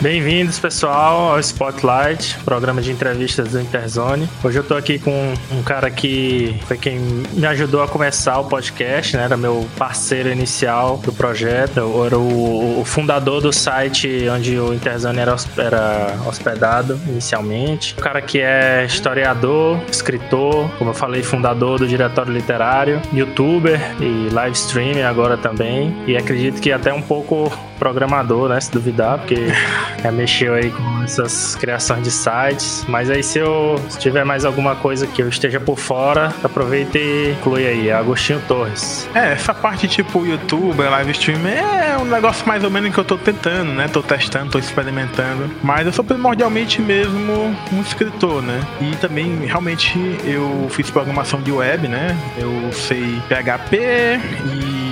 Bem-vindos, pessoal, ao Spotlight, programa de entrevistas do Interzone. Hoje eu tô aqui com um cara que foi quem me ajudou a começar o podcast, né? Era meu parceiro inicial do projeto. Eu era o, fundador do site onde o Interzone era, era hospedado inicialmente. Um cara que é historiador, escritor, como eu falei, fundador do Diretório Literário, youtuber e live streamer agora também. E acredito que até um pouco programador, né? Se duvidar, porque já mexeu aí com essas criações de sites. Mas aí se eu se tiver mais alguma coisa que eu esteja por fora, aproveita e inclui aí, Agostinho Torres. É, essa parte tipo YouTube, live stream é um negócio mais ou menos que eu tô tentando, né? Tô testando, tô experimentando. Mas eu sou primordialmente mesmo um escritor, né? E também realmente eu fiz programação de web, né? Eu sei PHP e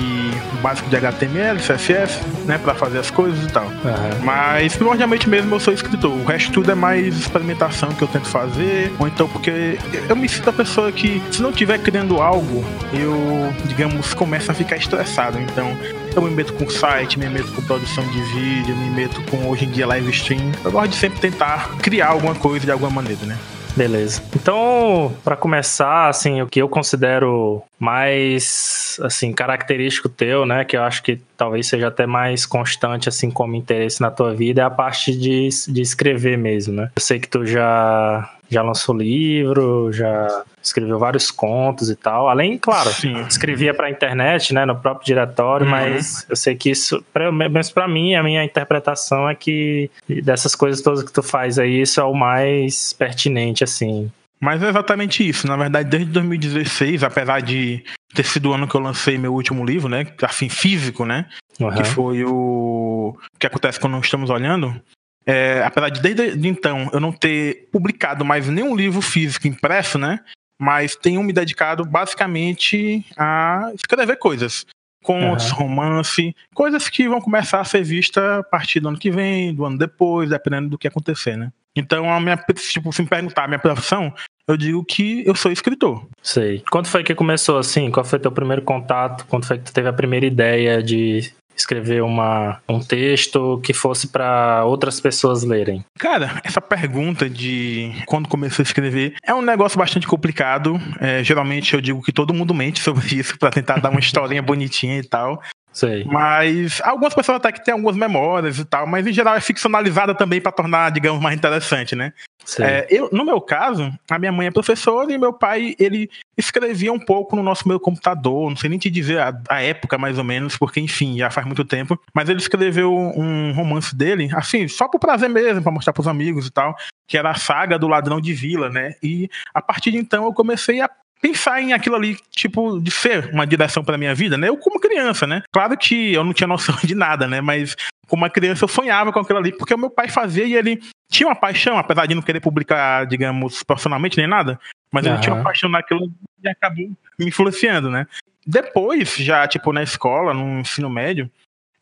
básico de HTML, CSS, né, para fazer as coisas e tal. Uhum. Mas primordialmente mesmo eu sou escritor. O resto tudo é mais experimentação que eu tento fazer, ou então porque eu me sinto a pessoa que se não estiver criando algo, eu, digamos, começo a ficar estressado. Então, eu me meto com site, me meto com produção de vídeo, me meto com hoje em dia live stream. Eu gosto de sempre tentar criar alguma coisa de alguma maneira, né? Beleza. Então, para começar, assim, o que eu considero mais, assim, característico teu, né, que eu acho que talvez seja até mais constante, assim, como interesse na tua vida, é a parte de, de escrever mesmo, né? Eu sei que tu já já lançou livro, já escreveu vários contos e tal. Além, claro, Sim. escrevia para a internet, né, no próprio diretório, uhum. mas eu sei que isso, pra, mas para mim, a minha interpretação é que dessas coisas todas que tu faz aí, isso é o mais pertinente, assim. Mas é exatamente isso. Na verdade, desde 2016, apesar de ter sido o ano que eu lancei meu último livro, né, assim, físico, né, uhum. que foi o... o que acontece quando não estamos olhando, é, apesar de desde então eu não ter publicado mais nenhum livro físico impresso, né? Mas tenho me dedicado basicamente a escrever coisas. Contos, uhum. romance, coisas que vão começar a ser vistas a partir do ano que vem, do ano depois, dependendo do que acontecer, né? Então, a minha, tipo, se me perguntar a minha profissão, eu digo que eu sou escritor. Sei. Quando foi que começou assim? Qual foi teu primeiro contato? Quando foi que tu teve a primeira ideia de escrever uma, um texto que fosse para outras pessoas lerem? Cara, essa pergunta de quando comecei a escrever é um negócio bastante complicado. É, geralmente eu digo que todo mundo mente sobre isso para tentar dar uma historinha bonitinha e tal. Sei. Mas algumas pessoas até que têm algumas memórias e tal, mas em geral é ficcionalizada também para tornar, digamos, mais interessante, né? É, eu, no meu caso, a minha mãe é professora e meu pai, ele escrevia um pouco no nosso meu computador, não sei nem te dizer a, a época mais ou menos, porque enfim, já faz muito tempo, mas ele escreveu um romance dele, assim, só por prazer mesmo, para mostrar pros amigos e tal, que era a saga do ladrão de vila, né? E a partir de então eu comecei a pensar em aquilo ali, tipo, de ser uma direção para minha vida, né? Eu como criança, né? Claro que eu não tinha noção de nada, né? Mas como uma criança eu sonhava com aquilo ali, porque o meu pai fazia e ele tinha uma paixão, apesar de não querer publicar, digamos, profissionalmente nem nada, mas uhum. ele tinha uma paixão naquilo e acabou me influenciando, né? Depois, já, tipo, na escola, no ensino médio,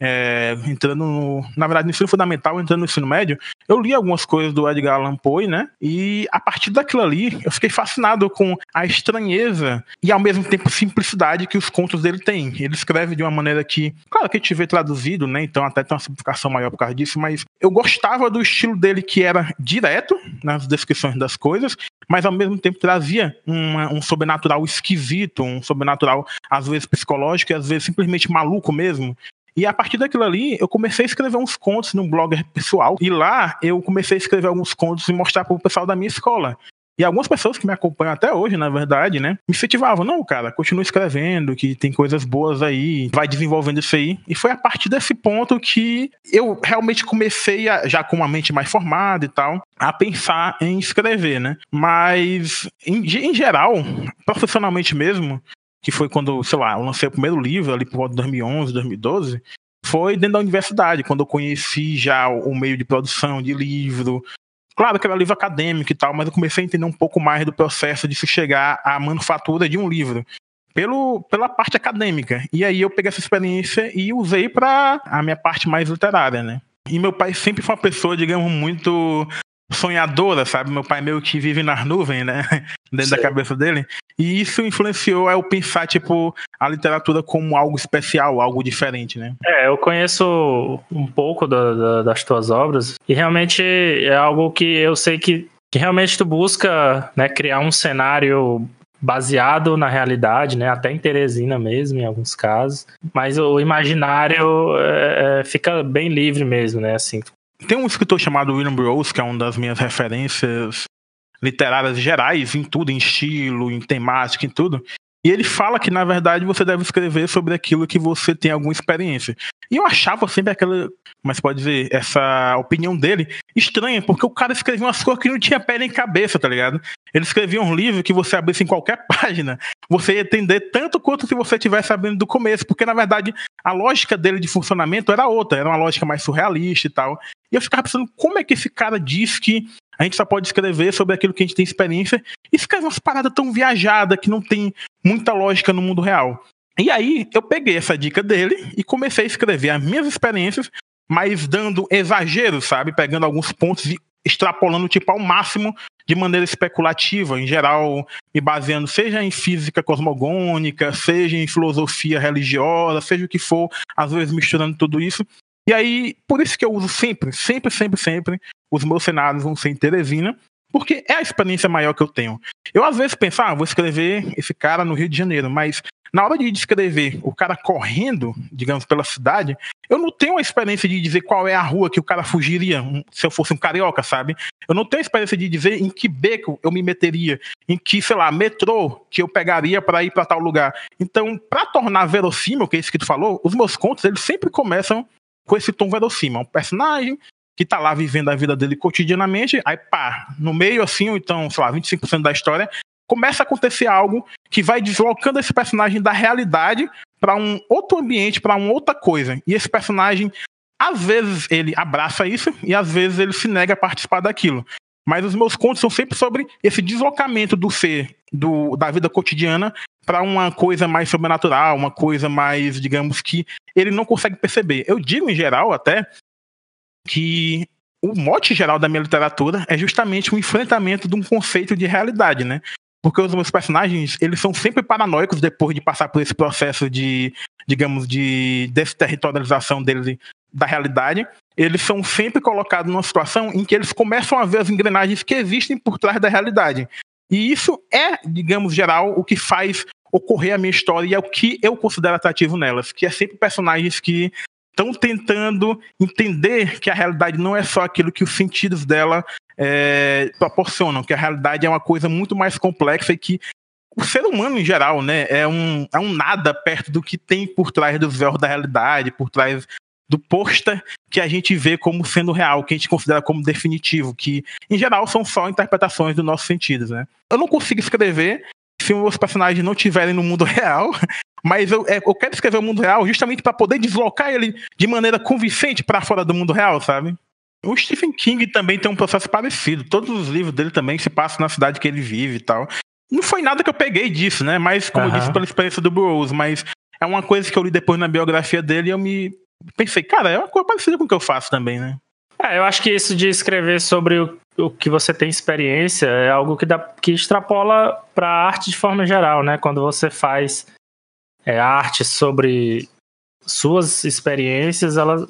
é, entrando no, na verdade, no ensino fundamental, entrando no ensino médio, eu li algumas coisas do Edgar Allan Poe, né? E a partir daquilo ali, eu fiquei fascinado com a estranheza e ao mesmo tempo simplicidade que os contos dele têm. Ele escreve de uma maneira que, claro que a gente vê traduzido, né? Então até tem uma simplificação maior por causa disso, mas eu gostava do estilo dele que era direto nas descrições das coisas, mas ao mesmo tempo trazia uma, um sobrenatural esquisito, um sobrenatural às vezes psicológico e às vezes simplesmente maluco mesmo. E a partir daquilo ali, eu comecei a escrever uns contos num blog pessoal. E lá eu comecei a escrever alguns contos e mostrar para o pessoal da minha escola. E algumas pessoas que me acompanham até hoje, na verdade, né, me incentivavam, não, cara, continua escrevendo, que tem coisas boas aí, vai desenvolvendo isso aí. E foi a partir desse ponto que eu realmente comecei, a, já com uma mente mais formada e tal, a pensar em escrever, né. Mas, em, em geral, profissionalmente mesmo, que foi quando, sei lá, eu lancei o primeiro livro ali por volta de 2011, 2012, foi dentro da universidade, quando eu conheci já o meio de produção de livro. Claro que era livro acadêmico e tal, mas eu comecei a entender um pouco mais do processo de se chegar à manufatura de um livro. Pelo, pela parte acadêmica. E aí eu peguei essa experiência e usei para a minha parte mais literária, né? E meu pai sempre foi uma pessoa, digamos, muito sonhadora, sabe? Meu pai meio que vive nas nuvens, né? Dentro Sim. da cabeça dele. E isso influenciou eu pensar, tipo, a literatura como algo especial, algo diferente, né? É, eu conheço um pouco da, da, das tuas obras e realmente é algo que eu sei que, que realmente tu busca né, criar um cenário baseado na realidade, né? Até em Teresina mesmo, em alguns casos. Mas o imaginário é, é fica bem livre mesmo, né? Assim, tem um escritor chamado William Burroughs, que é uma das minhas referências literárias gerais, em tudo, em estilo, em temática, em tudo. E ele fala que, na verdade, você deve escrever sobre aquilo que você tem alguma experiência. E eu achava sempre aquela, mas pode dizer, essa opinião dele estranha, porque o cara escrevia umas coisas que não tinha pé nem cabeça, tá ligado? Ele escrevia um livro que você abrisse em qualquer página, você ia entender tanto quanto se você estivesse sabendo do começo, porque na verdade a lógica dele de funcionamento era outra, era uma lógica mais surrealista e tal. E eu ficava pensando, como é que esse cara diz que a gente só pode escrever sobre aquilo que a gente tem experiência e escreve umas paradas tão viajadas que não tem muita lógica no mundo real. E aí eu peguei essa dica dele e comecei a escrever as minhas experiências, mas dando exageros, sabe? Pegando alguns pontos e extrapolando tipo ao máximo de maneira especulativa, em geral, me baseando seja em física cosmogônica, seja em filosofia religiosa, seja o que for, às vezes misturando tudo isso. E aí, por isso que eu uso sempre, sempre, sempre, sempre, os meus cenários vão ser em Teresina, porque é a experiência maior que eu tenho. Eu às vezes penso, ah, vou escrever esse cara no Rio de Janeiro, mas na hora de descrever o cara correndo, digamos, pela cidade, eu não tenho a experiência de dizer qual é a rua que o cara fugiria se eu fosse um carioca, sabe? Eu não tenho a experiência de dizer em que beco eu me meteria, em que, sei lá, metrô que eu pegaria para ir para tal lugar. Então, para tornar verossímil, que é isso que tu falou, os meus contos, eles sempre começam com esse tom verossímil. Um personagem que tá lá vivendo a vida dele cotidianamente, aí pá, no meio assim, ou então, sei lá, 25% da história, começa a acontecer algo que vai deslocando esse personagem da realidade para um outro ambiente, para uma outra coisa. E esse personagem, às vezes, ele abraça isso e às vezes ele se nega a participar daquilo. Mas os meus contos são sempre sobre esse deslocamento do ser, do, da vida cotidiana, para uma coisa mais sobrenatural, uma coisa mais, digamos, que ele não consegue perceber. Eu digo, em geral, até, que o mote geral da minha literatura é justamente o enfrentamento de um conceito de realidade, né? Porque os meus personagens, eles são sempre paranoicos depois de passar por esse processo de, digamos, de desterritorialização deles da realidade. Eles são sempre colocados numa situação em que eles começam a ver as engrenagens que existem por trás da realidade. E isso é, digamos, geral, o que faz ocorrer a minha história e é o que eu considero atrativo nelas, que é sempre personagens que estão tentando entender que a realidade não é só aquilo que os sentidos dela é, proporcionam, que a realidade é uma coisa muito mais complexa e que o ser humano em geral, né, é um, é um nada perto do que tem por trás dos véus da realidade, por trás do pôster que a gente vê como sendo real, que a gente considera como definitivo, que em geral são só interpretações dos nossos sentidos, né? Eu não consigo escrever se os personagens não estiverem no mundo real, mas eu, é, eu quero escrever o mundo real justamente para poder deslocar ele de maneira convincente para fora do mundo real, sabe? O Stephen King também tem um processo parecido. Todos os livros dele também se passam na cidade que ele vive e tal. Não foi nada que eu peguei disso, né? Mas, como uhum. eu disse, pela experiência do Burroughs, mas é uma coisa que eu li depois na biografia dele e eu me pensei, cara, é uma coisa parecida com o que eu faço também, né? É, eu acho que isso de escrever sobre o, o que você tem experiência é algo que, dá, que extrapola para a arte de forma geral, né? Quando você faz é, arte sobre suas experiências, ela,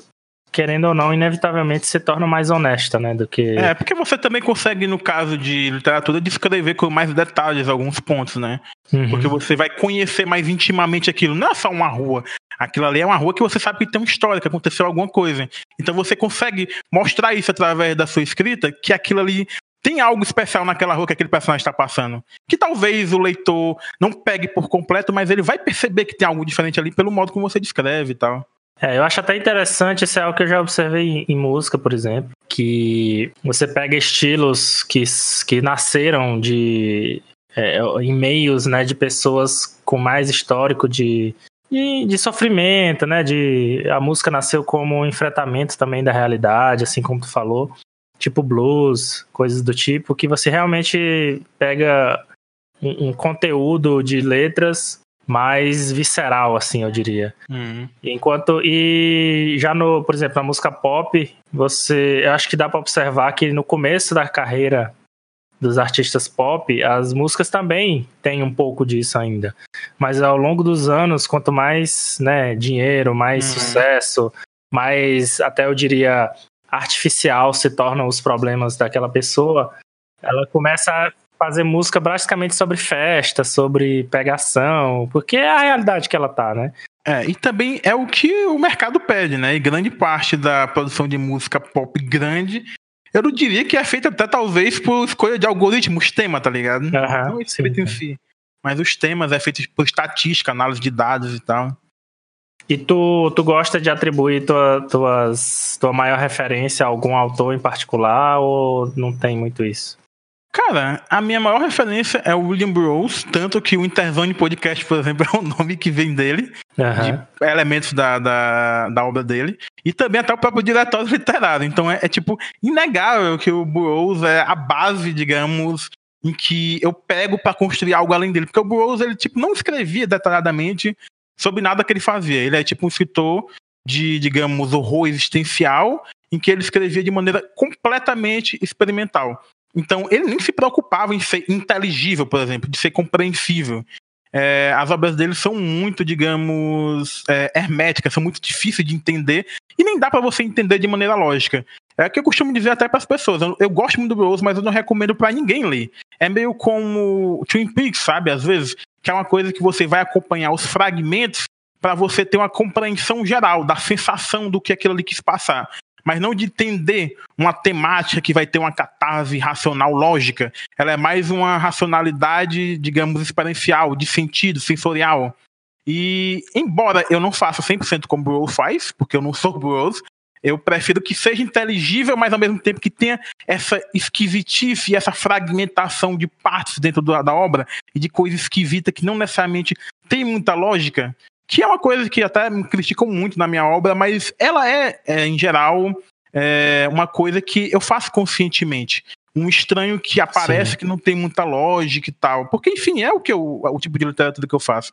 querendo ou não, inevitavelmente se torna mais honesta, né? Do que. É, porque você também consegue, no caso de literatura, descrever com mais detalhes alguns pontos, né? Uhum. Porque você vai conhecer mais intimamente aquilo. Não é só uma rua. Aquilo ali é uma rua que você sabe que tem uma história, que aconteceu alguma coisa. Então você consegue mostrar isso através da sua escrita, que aquilo ali tem algo especial naquela rua que aquele personagem está passando. Que talvez o leitor não pegue por completo, mas ele vai perceber que tem algo diferente ali pelo modo como você descreve e tal. É, eu acho até interessante, isso é algo que eu já observei em, música, por exemplo, que você pega estilos que, que nasceram de é, em meios né, de pessoas com mais histórico de, de, de, sofrimento, né? De, a música nasceu como um enfrentamento também da realidade, assim como tu falou. Tipo blues, coisas do tipo, que você realmente pega um, um conteúdo de letras mais visceral, assim, eu diria. Uhum. Enquanto. E já no, por exemplo, na música pop, você. Eu acho que dá para observar que no começo da carreira dos artistas pop, as músicas também têm um pouco disso ainda. Mas ao longo dos anos, quanto mais né, dinheiro, mais uhum. sucesso, mais até eu diria artificial se tornam os problemas daquela pessoa, ela começa a fazer música basicamente sobre festa, sobre pegação, porque é a realidade que ela tá, né? É, e também é o que o mercado pede, né? E grande parte da produção de música pop grande, eu não diria que é feita até talvez por escolha de algoritmos, tema, tá ligado? Uhum, não esse sim, em si. Mas os temas é feito por estatística, análise de dados e tal. E tu, tu gosta de atribuir tua, tuas, tua maior referência a algum autor em particular ou não tem muito isso? Cara, a minha maior referência é o William Burroughs, tanto que o Interzone Podcast, por exemplo, é o nome que vem dele, uhum. de elementos da, da, da, obra dele, e também até o próprio diretório literário. Então é, é tipo inegável que o Burroughs é a base, digamos, em que eu pego para construir algo além dele, porque o Burroughs ele tipo não escrevia detalhadamente sobre nada que ele fazia. Ele é tipo um escritor de, digamos, horror existencial, em que ele escrevia de maneira completamente experimental. Então, ele nem se preocupava em ser inteligível, por exemplo, de ser compreensível. É, as obras dele são muito, digamos, é, herméticas, são muito difíceis de entender e nem dá para você entender de maneira lógica. É o que eu costumo dizer até para as pessoas. Eu, eu, gosto muito do Burroughs, mas eu não recomendo para ninguém ler. É meio como Twin Peaks, sabe? Às vezes, que é uma coisa que você vai acompanhar os fragmentos para você ter uma compreensão geral da sensação do que aquilo ali quis passar mas não de entender uma temática que vai ter uma catarse racional lógica. Ela é mais uma racionalidade, digamos, experiencial, de sentido, sensorial. E, embora eu não faça 100% como o faz, porque eu não sou Burroughs, eu prefiro que seja inteligível, mas ao mesmo tempo que tenha essa esquisitice e essa fragmentação de partes dentro da obra e de coisa esquisita que não necessariamente tem muita lógica que é uma coisa que até me criticam muito na minha obra, mas ela é, é em geral, é uma coisa que eu faço conscientemente. Um estranho que aparece Sim. que não tem muita lógica e tal. Porque, enfim, é o, que eu, o tipo de literatura que eu faço.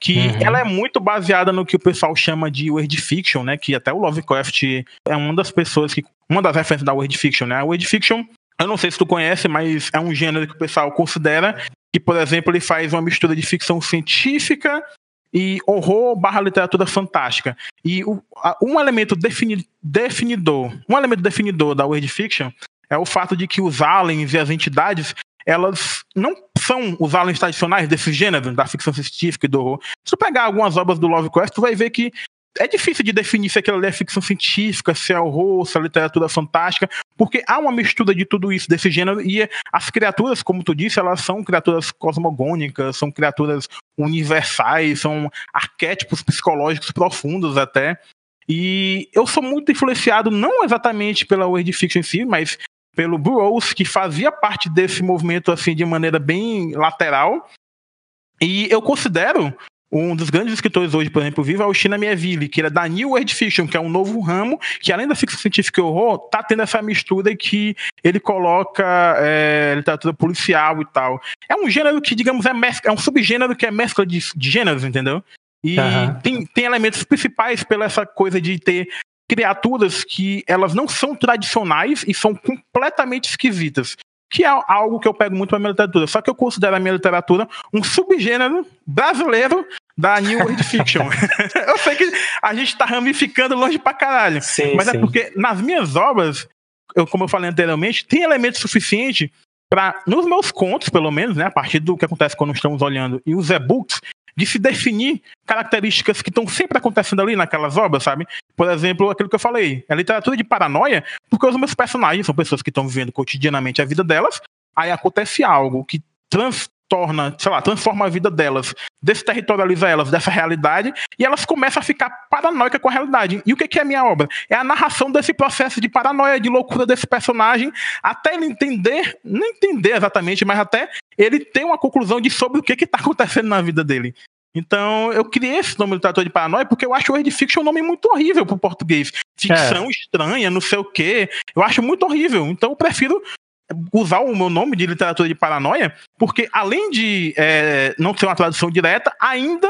Que uhum. ela é muito baseada no que o pessoal chama de word fiction, né? Que até o Lovecraft é uma das pessoas que. Uma das referências da word fiction, né? A word fiction eu não sei se tu conhece, mas é um gênero que o pessoal considera que, por exemplo, ele faz uma mistura de ficção científica e horror barra literatura fantástica. E o, a, um elemento defini, definidor, um elemento definidor da World Fiction é o fato de que os aliens e as entidades elas não são os aliens tradicionais desse gênero, da ficção científica e do horror. Se tu pegar algumas obras do Lovecraft, tu vai ver que é difícil de definir se aquilo ali é ficção científica, se é horror, se é literatura fantástica, porque há uma mistura de tudo isso, desse gênero, e as criaturas, como tu disse, elas são criaturas cosmogônicas, são criaturas universais, são arquétipos psicológicos profundos até. E eu sou muito influenciado, não exatamente pela World Fiction em si, mas pelo Burroughs, que fazia parte desse movimento assim de maneira bem lateral. E eu considero um dos grandes escritores hoje, por exemplo, vivo é o China Mieville, que é da New World Fiction, que é um novo ramo, que além da ficção científica e horror, tá tendo essa mistura que ele coloca é, literatura policial e tal. É um gênero que, digamos, é, mescla, é um subgênero que é mescla de, de gêneros, entendeu? E uhum. tem, tem elementos principais pela essa coisa de ter criaturas que elas não são tradicionais e são completamente esquisitas que é algo que eu pego muito para minha literatura. Só que eu considero a minha literatura um subgênero brasileiro da New World Fiction. eu sei que a gente está ramificando longe pra caralho. Sim, mas é sim. é porque nas minhas obras, eu, como eu falei anteriormente, tem elementos suficientes para, nos meus contos, pelo menos, né, a partir do que acontece quando estamos olhando, e os e-books, de se definir características que estão sempre acontecendo ali naquelas obras, sabe? Por exemplo, aquilo que eu falei, a literatura de paranoia, porque os meus personagens são pessoas que estão vivendo cotidianamente a vida delas, aí acontece algo que transtorna, sei lá, transforma a vida delas, desterritorializa elas dessa realidade e elas começam a ficar paranoicas com a realidade. E o que é a minha obra? É a narração desse processo de paranoia, de loucura desse personagem, até ele entender, não entender exatamente, mas até ele ter uma conclusão de sobre o que está acontecendo na vida dele. Então, eu criei esse nome Literatura de Paranoia porque eu acho o Word Fiction um nome muito horrível pro português. Ficção é. estranha, não sei o quê. Eu acho muito horrível. Então, eu prefiro usar o meu nome de literatura de paranoia, porque além de é, não ser uma tradução direta, ainda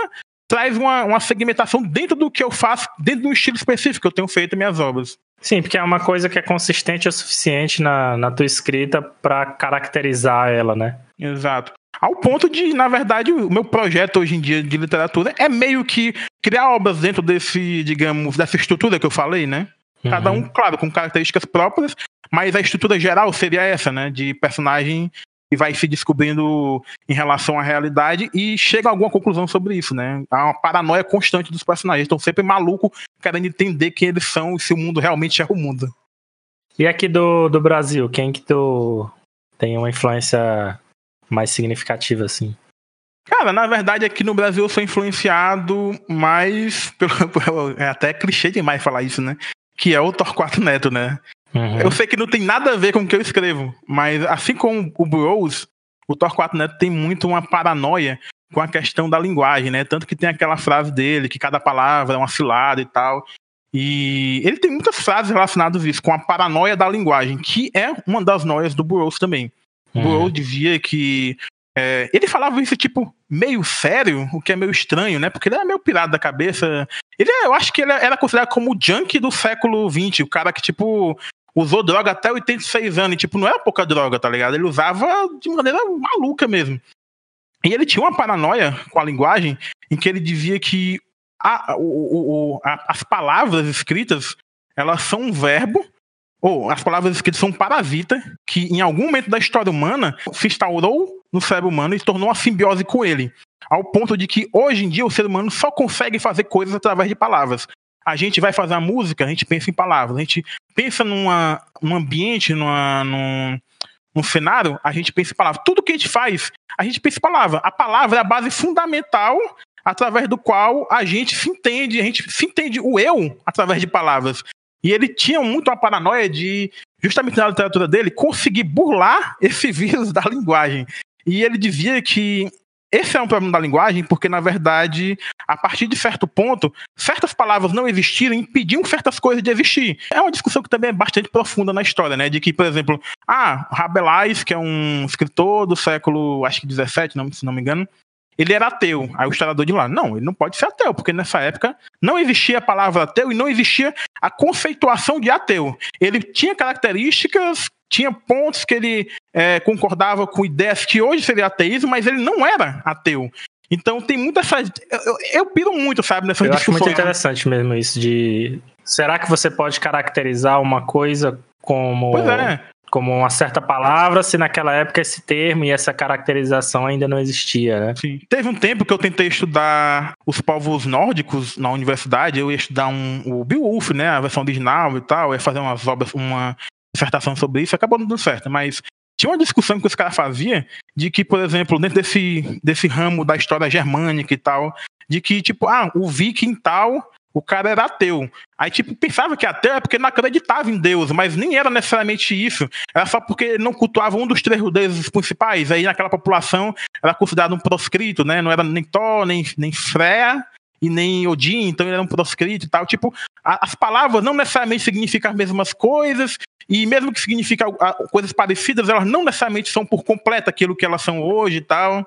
traz uma, uma segmentação dentro do que eu faço, dentro de um estilo específico que eu tenho feito minhas obras. Sim, porque é uma coisa que é consistente o suficiente na, na tua escrita para caracterizar ela, né? Exato. Ao ponto de, na verdade, o meu projeto hoje em dia de literatura é meio que criar obras dentro desse, digamos, dessa estrutura que eu falei, né? Cada uhum. um, claro, com características próprias, mas a estrutura geral seria essa, né? De personagem que vai se descobrindo em relação à realidade e chega a alguma conclusão sobre isso, né? Há uma paranoia constante dos personagens. Estão sempre malucos, querendo entender quem eles são e se o mundo realmente é o mundo. E aqui do, do Brasil, quem que tu tem uma influência mais significativa, assim? Cara, na verdade, aqui no Brasil eu sou influenciado mais pelo. É até clichê demais falar isso, né? Que é o Torquato Neto, né? Uhum. Eu sei que não tem nada a ver com o que eu escrevo, mas assim como o Burroughs, o Torquato Neto tem muito uma paranoia com a questão da linguagem, né? Tanto que tem aquela frase dele, que cada palavra é uma cilada e tal. E ele tem muitas frases relacionadas a isso, com a paranoia da linguagem, que é uma das noias do Burroughs também. Uhum. Burroughs dizia que é, ele falava isso, tipo, meio sério, o que é meio estranho, né? Porque ele era meio pirado da cabeça. Ele, eu acho que ele era considerado como o junk do século XX, o cara que, tipo, usou droga até 86 anos, e, tipo, não era pouca droga, tá ligado? Ele usava de maneira maluca mesmo. E ele tinha uma paranoia com a linguagem em que ele dizia que a, o, o, a, as palavras escritas elas são um verbo, ou as palavras escritas são um parasita, que em algum momento da história humana se instaurou no cérebro humano e tornou uma simbiose com ele. Ao ponto de que hoje em dia o ser humano só consegue fazer coisas através de palavras a gente vai fazer a música, a gente pensa em palavras. A gente pensa numa, num ambiente, numa, num, num cenário, a gente pensa em palavras. Tudo que a gente faz, a gente pensa em palavra. A palavra é a base fundamental através do qual a gente se entende, a gente se entende o eu através de palavras. E ele tinha muito a paranoia de, justamente na literatura dele, conseguir burlar esse vírus da linguagem. E ele dizia que esse é um problema da linguagem, porque, na verdade, a partir de certo ponto, certas palavras não existiram impediam certas coisas de existir. É uma discussão que também é bastante profunda na história, né? De que, por exemplo, ah, Rabelais, que é um escritor do século, acho que 17, não, se não me engano, ele era ateu. Aí o historiador de lá, não, ele não pode ser ateu, porque nessa época não existia a palavra ateu e não existia a conceituação de ateu. Ele tinha características tinha pontos que ele é, concordava com ideias que hoje seria ateísmo, mas ele não era ateu. Então tem muita essa. Eu, eu piro muito, sabe, nessa Eu acho muito interessante mesmo isso de. Será que você pode caracterizar uma coisa como. Pois é. Como uma certa palavra, se naquela época esse termo e essa caracterização ainda não existia, né? Sim. Teve um tempo que eu tentei estudar os povos nórdicos na universidade, eu ia estudar um, o Beowulf, né? A versão original e tal, ia fazer umas obras, uma dissertação sobre isso, acabou não dando certo, mas tinha uma discussão que os caras faziam de que, por exemplo, dentro desse, desse ramo da história germânica e tal, de que, tipo, ah, o viking tal, o cara era ateu. Aí, tipo, pensava que ateu é porque não acreditava em Deus, mas nem era necessariamente isso. Era só porque ele não cultuava um dos três deuses principais. Aí, naquela população, era considerado um proscrito, né? Não era nem Thor, nem, nem Freya, e nem Odin, então ele era um proscrito e tal. Tipo, a, as palavras não necessariamente significam as mesmas coisas, e mesmo que significam coisas parecidas, elas não necessariamente são por completo aquilo que elas são hoje e tal.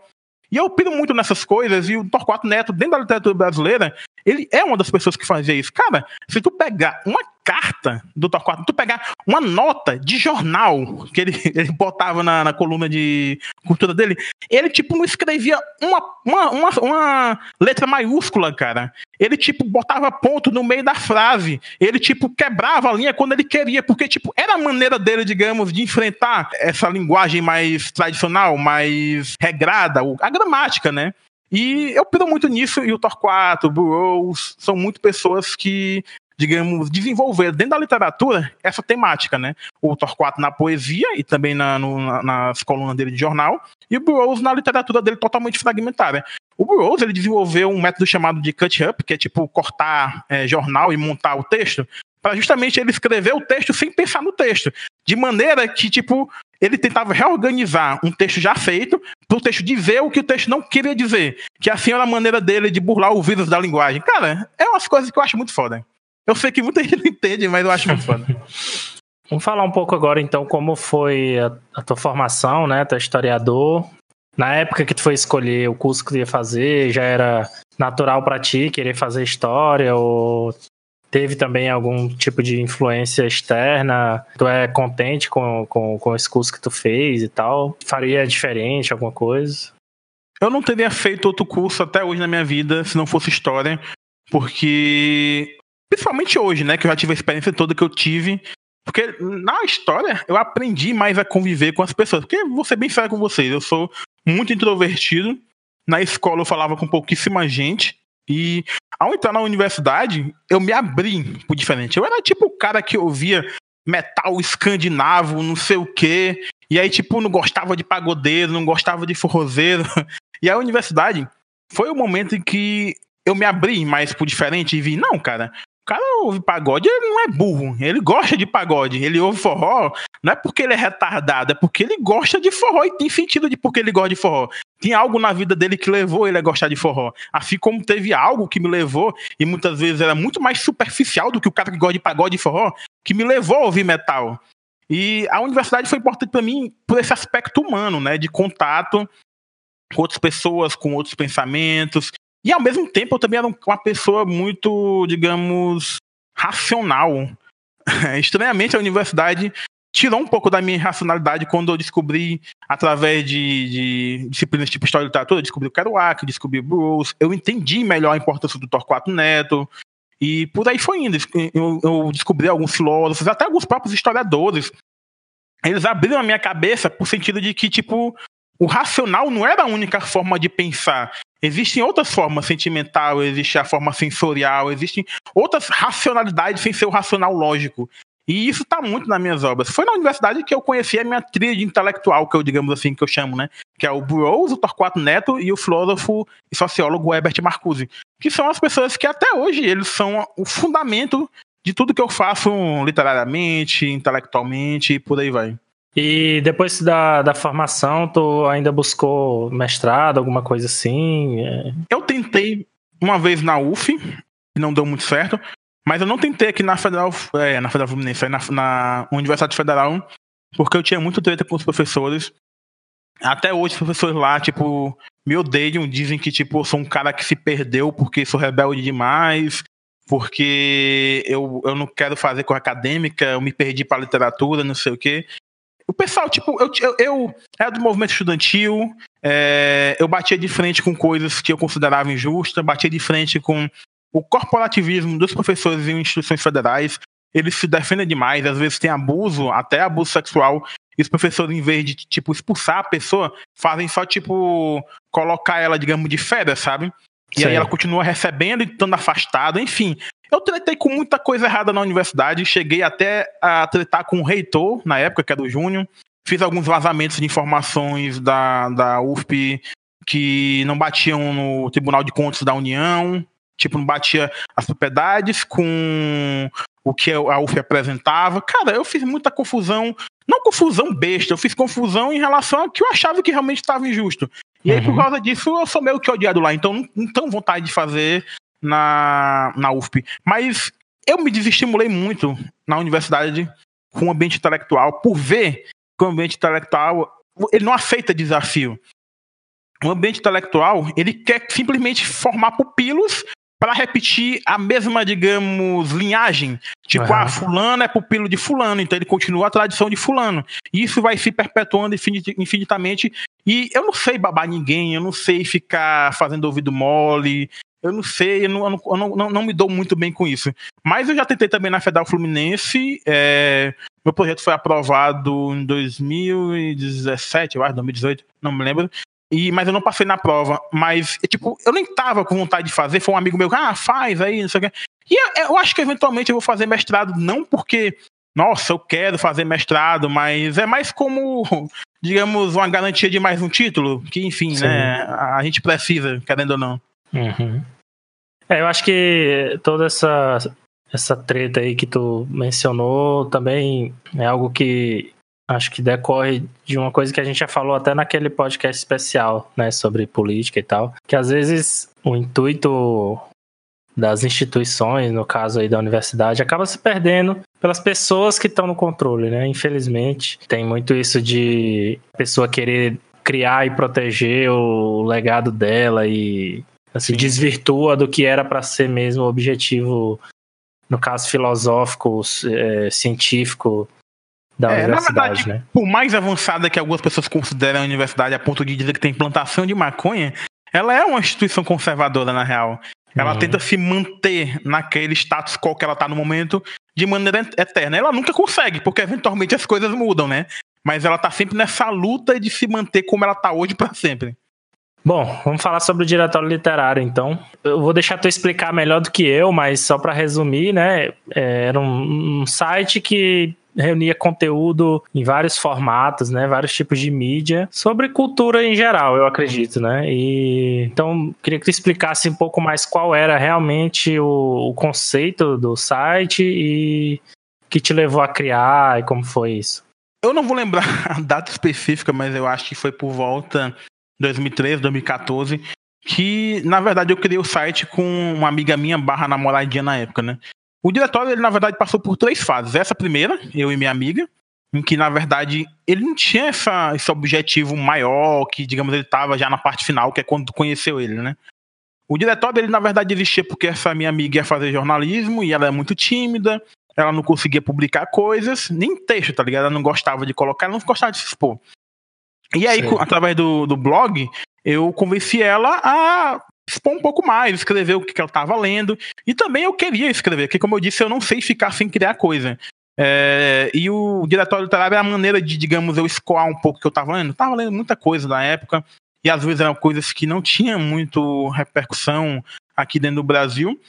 E eu piro muito nessas coisas, e o Torquato Neto, dentro da literatura brasileira, ele é uma das pessoas que fazia isso. Cara, se tu pegar uma carta do Torquato, tu pegar uma nota de jornal que ele, ele botava na, na coluna de cultura dele, ele, tipo, não escrevia uma, uma, uma, uma letra maiúscula, cara. Ele, tipo, botava ponto no meio da frase. Ele, tipo, quebrava a linha quando ele queria, porque, tipo, era a maneira dele, digamos, de enfrentar essa linguagem mais tradicional, mais regrada, a gramática, né? E eu pido muito nisso, e o Torquato, o Burroughs, são muito pessoas que digamos, desenvolver dentro da literatura essa temática, né? O Torquato na poesia e também na, no, na, nas colunas dele de jornal, e o Burroughs na literatura dele totalmente fragmentária. O Burroughs ele desenvolveu um método chamado de cut-up, que é tipo cortar é, jornal e montar o texto, para justamente ele escrever o texto sem pensar no texto, de maneira que tipo ele tentava reorganizar um texto já feito para o texto dizer o que o texto não queria dizer, que assim era a maneira dele de burlar o vírus da linguagem. Cara, é umas coisas que eu acho muito foda. Eu sei que muita gente não entende, mas eu acho muito foda. Vamos falar um pouco agora, então, como foi a, a tua formação, né? Tu é historiador. Na época que tu foi escolher o curso que tu ia fazer, já era natural para ti querer fazer história ou teve também algum tipo de influência externa? Tu é contente com, com, com esse curso que tu fez e tal? Faria diferente alguma coisa? Eu não teria feito outro curso até hoje na minha vida se não fosse história, porque principalmente hoje, né, que eu já tive a experiência toda que eu tive, porque na história eu aprendi mais a conviver com as pessoas. Porque vou ser bem sério com vocês, eu sou muito introvertido. Na escola eu falava com pouquíssima gente. E ao entrar na universidade, eu me abri por diferente. Eu era tipo o cara que ouvia metal escandinavo, não sei o quê. E aí, tipo, não gostava de pagodeiro, não gostava de forrozeiro. E a universidade foi o momento em que eu me abri mais por diferente e vi, não, cara, o cara ouve pagode, ele não é burro, ele gosta de pagode, ele ouve forró, não é porque ele é retardado, é porque ele gosta de forró e tem sentido de porque ele gosta de forró. Tem algo na vida dele que levou ele a gostar de forró. Assim como teve algo que me levou, e muitas vezes era muito mais superficial do que o cara que gosta de pagode e forró, que me levou a ouvir metal. E a universidade foi importante para mim por esse aspecto humano, né, de contato com outras pessoas, com outros pensamentos, e ao mesmo tempo eu também era uma pessoa muito, digamos, racional. Estranhamente a universidade tirou um pouco da minha racionalidade quando eu descobri, através de, de disciplinas tipo História e Literatura, eu descobri o Kerouac, descobri o Bruce, eu entendi melhor a importância do Torquato Neto, e por aí foi indo. Eu, descobri alguns filósofos, até alguns próprios historiadores. Eles abriram a minha cabeça por sentido de que, tipo, o racional não era a única forma de pensar. Existem outras formas, sentimental, existe a forma sensorial, existem outras racionalidades sem ser o racional lógico. E isso está muito nas minhas obras. Foi na universidade que eu conheci a minha tríade intelectual, que eu, digamos assim, que eu chamo, né? Que é o Burroughs, o Torquato Neto e o filósofo e sociólogo Herbert Marcuse. Que são as pessoas que até hoje eles são o fundamento de tudo que eu faço literariamente, intelectualmente e por aí vai. E depois da, da formação, tu ainda buscou mestrado, alguma coisa assim? É... Eu tentei uma vez na UF, não deu muito certo, mas eu não tentei aqui na Federal, é, na Federal Fluminense, na, na Universidade Federal, porque eu tinha muito treta com os professores. Até hoje, os professores lá, tipo, me odeiam, dizem que, tipo, eu sou um cara que se perdeu porque sou rebelde demais, porque eu, eu não quero fazer com a acadêmica, eu me perdi para literatura, não sei o quê. O pessoal, tipo, eu, eu, eu era do movimento estudantil, é, eu batia de frente com coisas que eu considerava injustas, batia de frente com o corporativismo dos professores em instituições federais. Eles se defendem demais, às vezes tem abuso, até abuso sexual. E os professores, em vez de, tipo, expulsar a pessoa, fazem só, tipo, colocar ela, digamos, de férias, sabe? E Sim. aí ela continua recebendo e estando afastada, enfim. Eu tretei com muita coisa errada na universidade, cheguei até a tretar com o reitor, na época, que era o Júnior. Fiz alguns vazamentos de informações da, da UFP que não batiam no Tribunal de Contas da União, tipo, não batia as propriedades com o que a UF apresentava. Cara, eu fiz muita confusão, não confusão besta, eu fiz confusão em relação ao que eu achava que realmente estava injusto. E uhum. aí, por uhum. causa disso, eu sou meio que odiado lá, então não, não tenho vontade de fazer na, na UFP. Mas eu me desestimulei muito na universidade com o ambiente intelectual, por ver que o ambiente intelectual ele não aceita desafio. O ambiente intelectual ele quer simplesmente formar pupilos para repetir a mesma, digamos, linhagem. Tipo, uhum. ah, fulano é pupilo de fulano, então ele continua a tradição de fulano. E isso vai se perpetuando infinitamente. E eu não sei babar ninguém, eu não sei ficar fazendo ouvido mole, eu não sei, eu não, eu não, não, não, me dou muito bem com isso. Mas eu já tentei também na Federal Fluminense. É, meu projeto foi aprovado em 2017, eu acho, 2018, não me lembro. E, mas eu não passei na prova. Mas, tipo, eu nem tava com vontade de fazer. Foi um amigo meu que, ah, faz aí, não sei o quê. E eu, eu acho que eventualmente eu vou fazer mestrado, não porque, nossa, eu quero fazer mestrado, mas é mais como, digamos, uma garantia de mais um título. Que, enfim, Sim. né, a gente precisa, querendo ou não. Uhum. É, eu acho que toda essa, essa treta aí que tu mencionou também é algo que acho que decorre de uma coisa que a gente já falou até naquele podcast especial, né, sobre política e tal, que às vezes o intuito das instituições, no caso aí da universidade, acaba se perdendo pelas pessoas que estão no controle, né? Infelizmente, tem muito isso de pessoa querer criar e proteger o legado dela e assim, desvirtua do que era para ser mesmo o objetivo, no caso filosófico, é, científico da é, universidade, na verdade, né? Por mais avançada que algumas pessoas consideram a universidade a ponto de dizer que tem plantação de maconha, ela é uma instituição conservadora, na real. Ela uhum. tenta se manter naquele status quo que ela tá no momento de maneira eterna. Ela nunca consegue, porque eventualmente as coisas mudam, né? Mas ela tá sempre nessa luta de se manter como ela tá hoje para sempre. Bom, vamos falar sobre o diretório literário, então. Eu vou deixar tu explicar melhor do que eu, mas só para resumir, né? É, era um, um site que reunia conteúdo em vários formatos, né, vários tipos de mídia, sobre cultura em geral, eu acredito, né? E então queria que tu explicasse um pouco mais qual era realmente o, o conceito do site e que te levou a criar e como foi isso. Eu não vou lembrar a data específica, mas eu acho que foi por volta 2013, 2014, que na verdade eu criei o site com uma amiga minha barra namoradinha na época, né? O diretório, ele na verdade passou por três fases. Essa primeira, eu e minha amiga, em que na verdade ele não tinha essa, esse objetivo maior, que digamos ele estava já na parte final, que é quando conheceu ele, né? O diretório dele na verdade existia porque essa minha amiga ia fazer jornalismo e ela é muito tímida, ela não conseguia publicar coisas, nem texto, tá ligado? Ela não gostava de colocar, ela não gostava de se expor. E aí, através do, do blog, eu convenci ela a expor um pouco mais, escrever o que ela estava lendo. E também eu queria escrever, porque, como eu disse, eu não sei ficar sem criar coisa. É, e o diretório literário é a maneira de, digamos, eu escoar um pouco o que eu estava lendo. Estava lendo muita coisa na época, e às vezes eram coisas que não tinham muito repercussão aqui dentro do Brasil.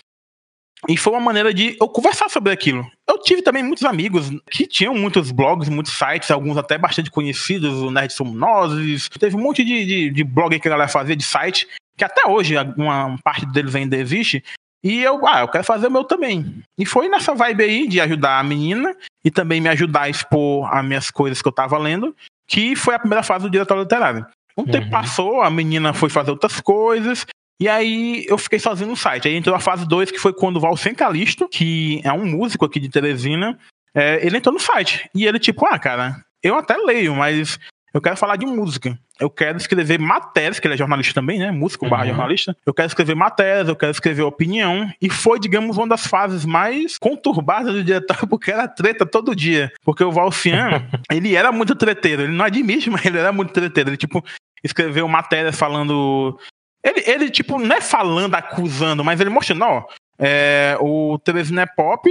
E foi uma maneira de eu conversar sobre aquilo. Eu tive também muitos amigos que tinham muitos blogs, muitos sites, alguns até bastante conhecidos, o Nerd Somos Nós. Teve um monte de, de, de blog que a galera fazia, de site, que até hoje uma parte deles ainda existe. E eu, ah, eu quero fazer o meu também. E foi nessa vibe aí de ajudar a menina e também me ajudar a expor as minhas coisas que eu tava lendo, que foi a primeira fase do diretório literário. Um uhum. tempo passou, a menina foi fazer outras coisas, e aí eu fiquei sozinho no site. Aí entrou a fase 2, que foi quando o Valcen Calisto, que é um músico aqui de Teresina, é, ele entrou no site. E ele, tipo, ah, cara, eu até leio, mas eu quero falar de música. Eu quero escrever matérias, que ele é jornalista também, né? Músico uhum. barra jornalista. Eu quero escrever matérias, eu quero escrever opinião. E foi, digamos, uma das fases mais conturbadas do diretor, porque era treta todo dia. Porque o Valcian, ele era muito treteiro. Ele não admite, mas ele era muito treteiro. Ele, tipo, escreveu matérias falando ele, ele, tipo, não é falando, acusando, mas ele mostrando, ó, é, o Teresina é Pop,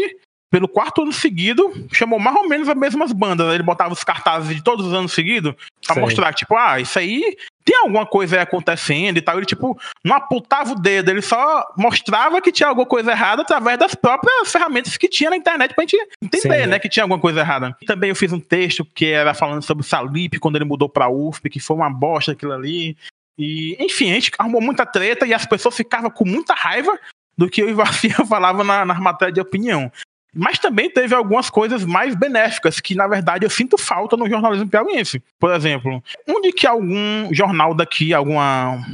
pelo quarto ano seguido, chamou mais ou menos as mesmas bandas. Ele botava os cartazes de todos os anos seguidos pra Sei. mostrar, tipo, ah, isso aí tem alguma coisa aí acontecendo e tal. Ele, tipo, não apontava o dedo, ele só mostrava que tinha alguma coisa errada através das próprias ferramentas que tinha na internet pra gente entender, Sim. né, que tinha alguma coisa errada. E também eu fiz um texto que era falando sobre o Salip quando ele mudou pra UFP, que foi uma bosta aquilo ali. E, enfim, a gente arrumou muita treta e as pessoas ficavam com muita raiva do que eu e Vafia falava na, na matéria de opinião. Mas também teve algumas coisas mais benéficas que, na verdade, eu sinto falta no jornalismo piauiense. Por exemplo, onde que algum jornal daqui, algum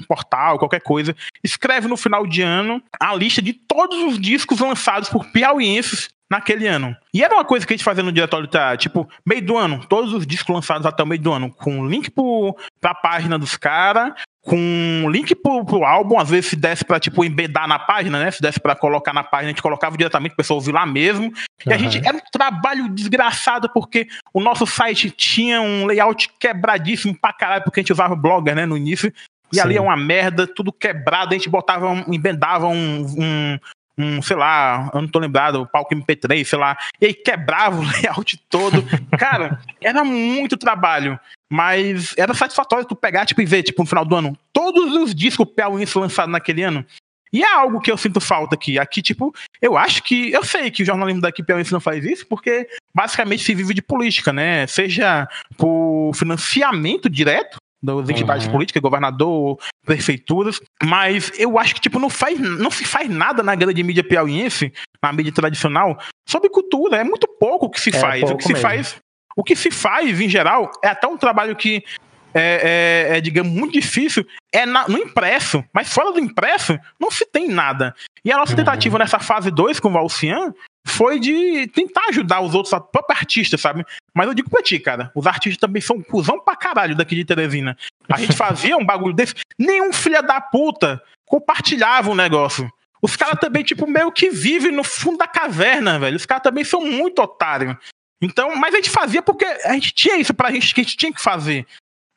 portal, qualquer coisa, escreve no final de ano a lista de todos os discos lançados por piauienses naquele ano. E era uma coisa que a gente fazia no diretório tá, tipo, meio do ano, todos os discos lançados até o meio do ano, com link pro, pra página dos caras, com link pro, pro álbum, às vezes se desse pra, tipo, embedar na página, né? Se desse pra colocar na página, a gente colocava diretamente, o pessoal ouvir lá mesmo. E a gente, era um trabalho desgraçado, porque o nosso site tinha um layout quebradíssimo pra caralho, porque a gente usava blogger, né, no início. E Sim. ali é uma merda, tudo quebrado, a gente botava, embedava um, um, um, sei lá, eu não tô lembrado, o palco MP3, sei lá, e aí quebrava o layout todo. Cara, era muito trabalho. Mas era satisfatório tu pegar, tipo, e ver, tipo, no final do ano, todos os discos Piauiense lançados naquele ano. E é algo que eu sinto falta aqui. Aqui, tipo, eu acho que. Eu sei que o jornalismo daqui Piauiense não faz isso, porque basicamente se vive de política, né? Seja por financiamento direto das entidades uhum. políticas, governador, prefeituras, mas eu acho que tipo não faz, não se faz nada na grande mídia piauiense, na mídia tradicional, sobre cultura, é muito pouco o que se é faz. O que se faz, o que se faz em geral é até um trabalho que é, é, é, digamos, muito difícil é na, no impresso. Mas fora do impresso, não se tem nada. E a nossa uhum. tentativa nessa fase 2 com o Valcian foi de tentar ajudar os outros, próprios artistas, sabe? Mas eu digo pra ti, cara, os artistas também são cuzão pra caralho daqui de Teresina. A gente fazia um bagulho desse, nenhum filho da puta compartilhava o negócio. Os caras também, tipo, meio que vivem no fundo da caverna, velho. Os caras também são muito otários. Então, mas a gente fazia porque a gente tinha isso pra gente que a gente tinha que fazer.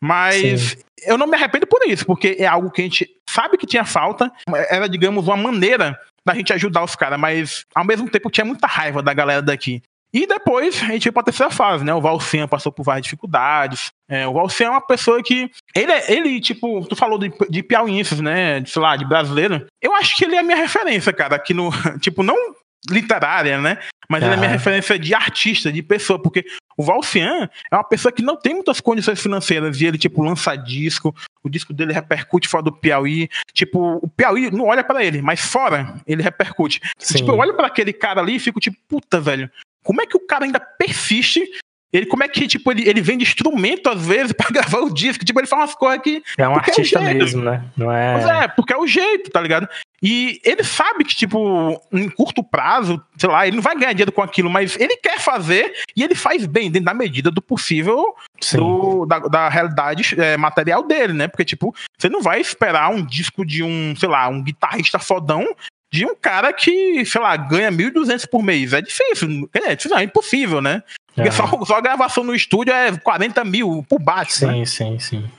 Mas Sim. eu não me arrependo por isso, porque é algo que a gente sabe que tinha falta. Era, digamos, uma maneira da gente ajudar os caras, mas ao mesmo tempo tinha muita raiva da galera daqui. E depois a gente veio pra terceira fase, né? O Valcian passou por várias dificuldades. É, o Valcian é uma pessoa que. Ele, é, ele tipo, tu falou de, de piauienses, né? De, sei lá, de brasileiro. Eu acho que ele é a minha referência, cara, aqui no. Tipo, não literária, né? Mas ele é minha referência de artista, de pessoa, porque o Valcian é uma pessoa que não tem muitas condições financeiras e ele, tipo, lança disco, o disco dele repercute fora do Piauí. Tipo, o Piauí não olha para ele, mas fora ele repercute. Tipo, eu olho para aquele cara ali e fico tipo, puta, velho, como é que o cara ainda persiste ele, como é que, tipo, ele, ele vende instrumento, às vezes, pra gravar o disco? Tipo, ele faz umas coisas que. É um artista é mesmo, né? Não é. Pois é, porque é o jeito, tá ligado? E ele sabe que, tipo, em curto prazo, sei lá, ele não vai ganhar dinheiro com aquilo, mas ele quer fazer e ele faz bem, dentro da medida do possível do, da, da, realidade é, material dele, né? Porque, tipo, você não vai esperar um disco de um, sei lá, um guitarrista fodão de um cara que, sei lá, ganha 1.200 por mês. É difícil, é, não, é impossível, né? Porque é. só, só a gravação no estúdio é 40 mil por baixo. Sim, né? sim, sim.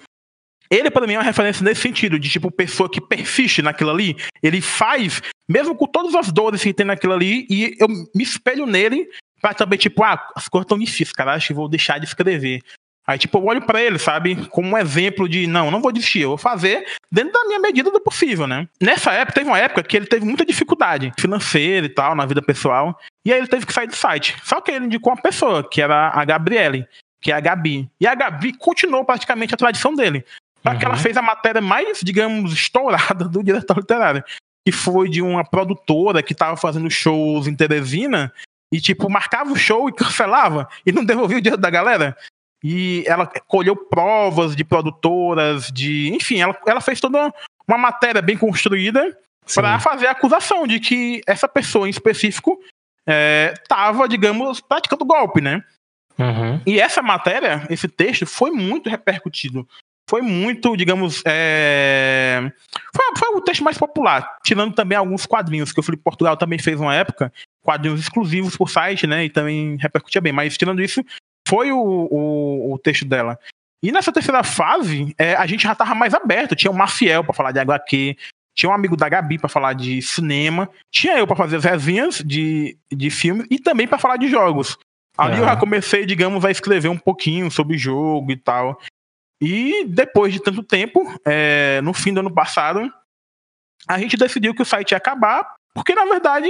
Ele, para mim, é uma referência nesse sentido, de tipo, pessoa que persiste naquilo ali. Ele faz, mesmo com todas as dores que tem naquilo ali, e eu me espelho nele pra também, tipo, ah, as coisas estão difíceis, cara, acho que vou deixar de escrever. Aí, tipo, eu olho para ele, sabe, como um exemplo de, não, não vou desistir, eu vou fazer dentro da minha medida do possível, né? Nessa época, teve uma época que ele teve muita dificuldade financeira e tal, na vida pessoal, e aí ele teve que sair do site. Só que ele indicou uma pessoa, que era a Gabriele, que é a Gabi. E a Gabi continuou praticamente a tradição dele. Só uhum. que ela uhum. fez a matéria mais, digamos, estourada do diretor literário. Que foi de uma produtora que estava fazendo shows em Teresina e, tipo, marcava o show e cancelava e não devolvia o dinheiro da galera e ela colheu provas de produtoras, de. Enfim, ela, ela fez toda uma matéria bem construída para fazer a acusação de que essa pessoa em específico estava, é, digamos, praticando golpe, né? Uhum. E essa matéria, esse texto, foi muito repercutido. Foi muito, digamos, é... foi, foi o texto mais popular, tirando também alguns quadrinhos, que o Felipe Portugal também fez uma época, quadrinhos exclusivos por site, né? E também repercutia bem. Mas tirando isso, foi o, o, o texto dela. E nessa terceira fase, é, a gente já tava mais aberto. Tinha o Maciel para falar de HQ, tinha um amigo da Gabi para falar de cinema, tinha eu para fazer as resenhas de, de filmes e também para falar de jogos. Ali eu já comecei, digamos, a escrever um pouquinho sobre jogo e tal. E depois de tanto tempo, é, no fim do ano passado, a gente decidiu que o site ia acabar, porque na verdade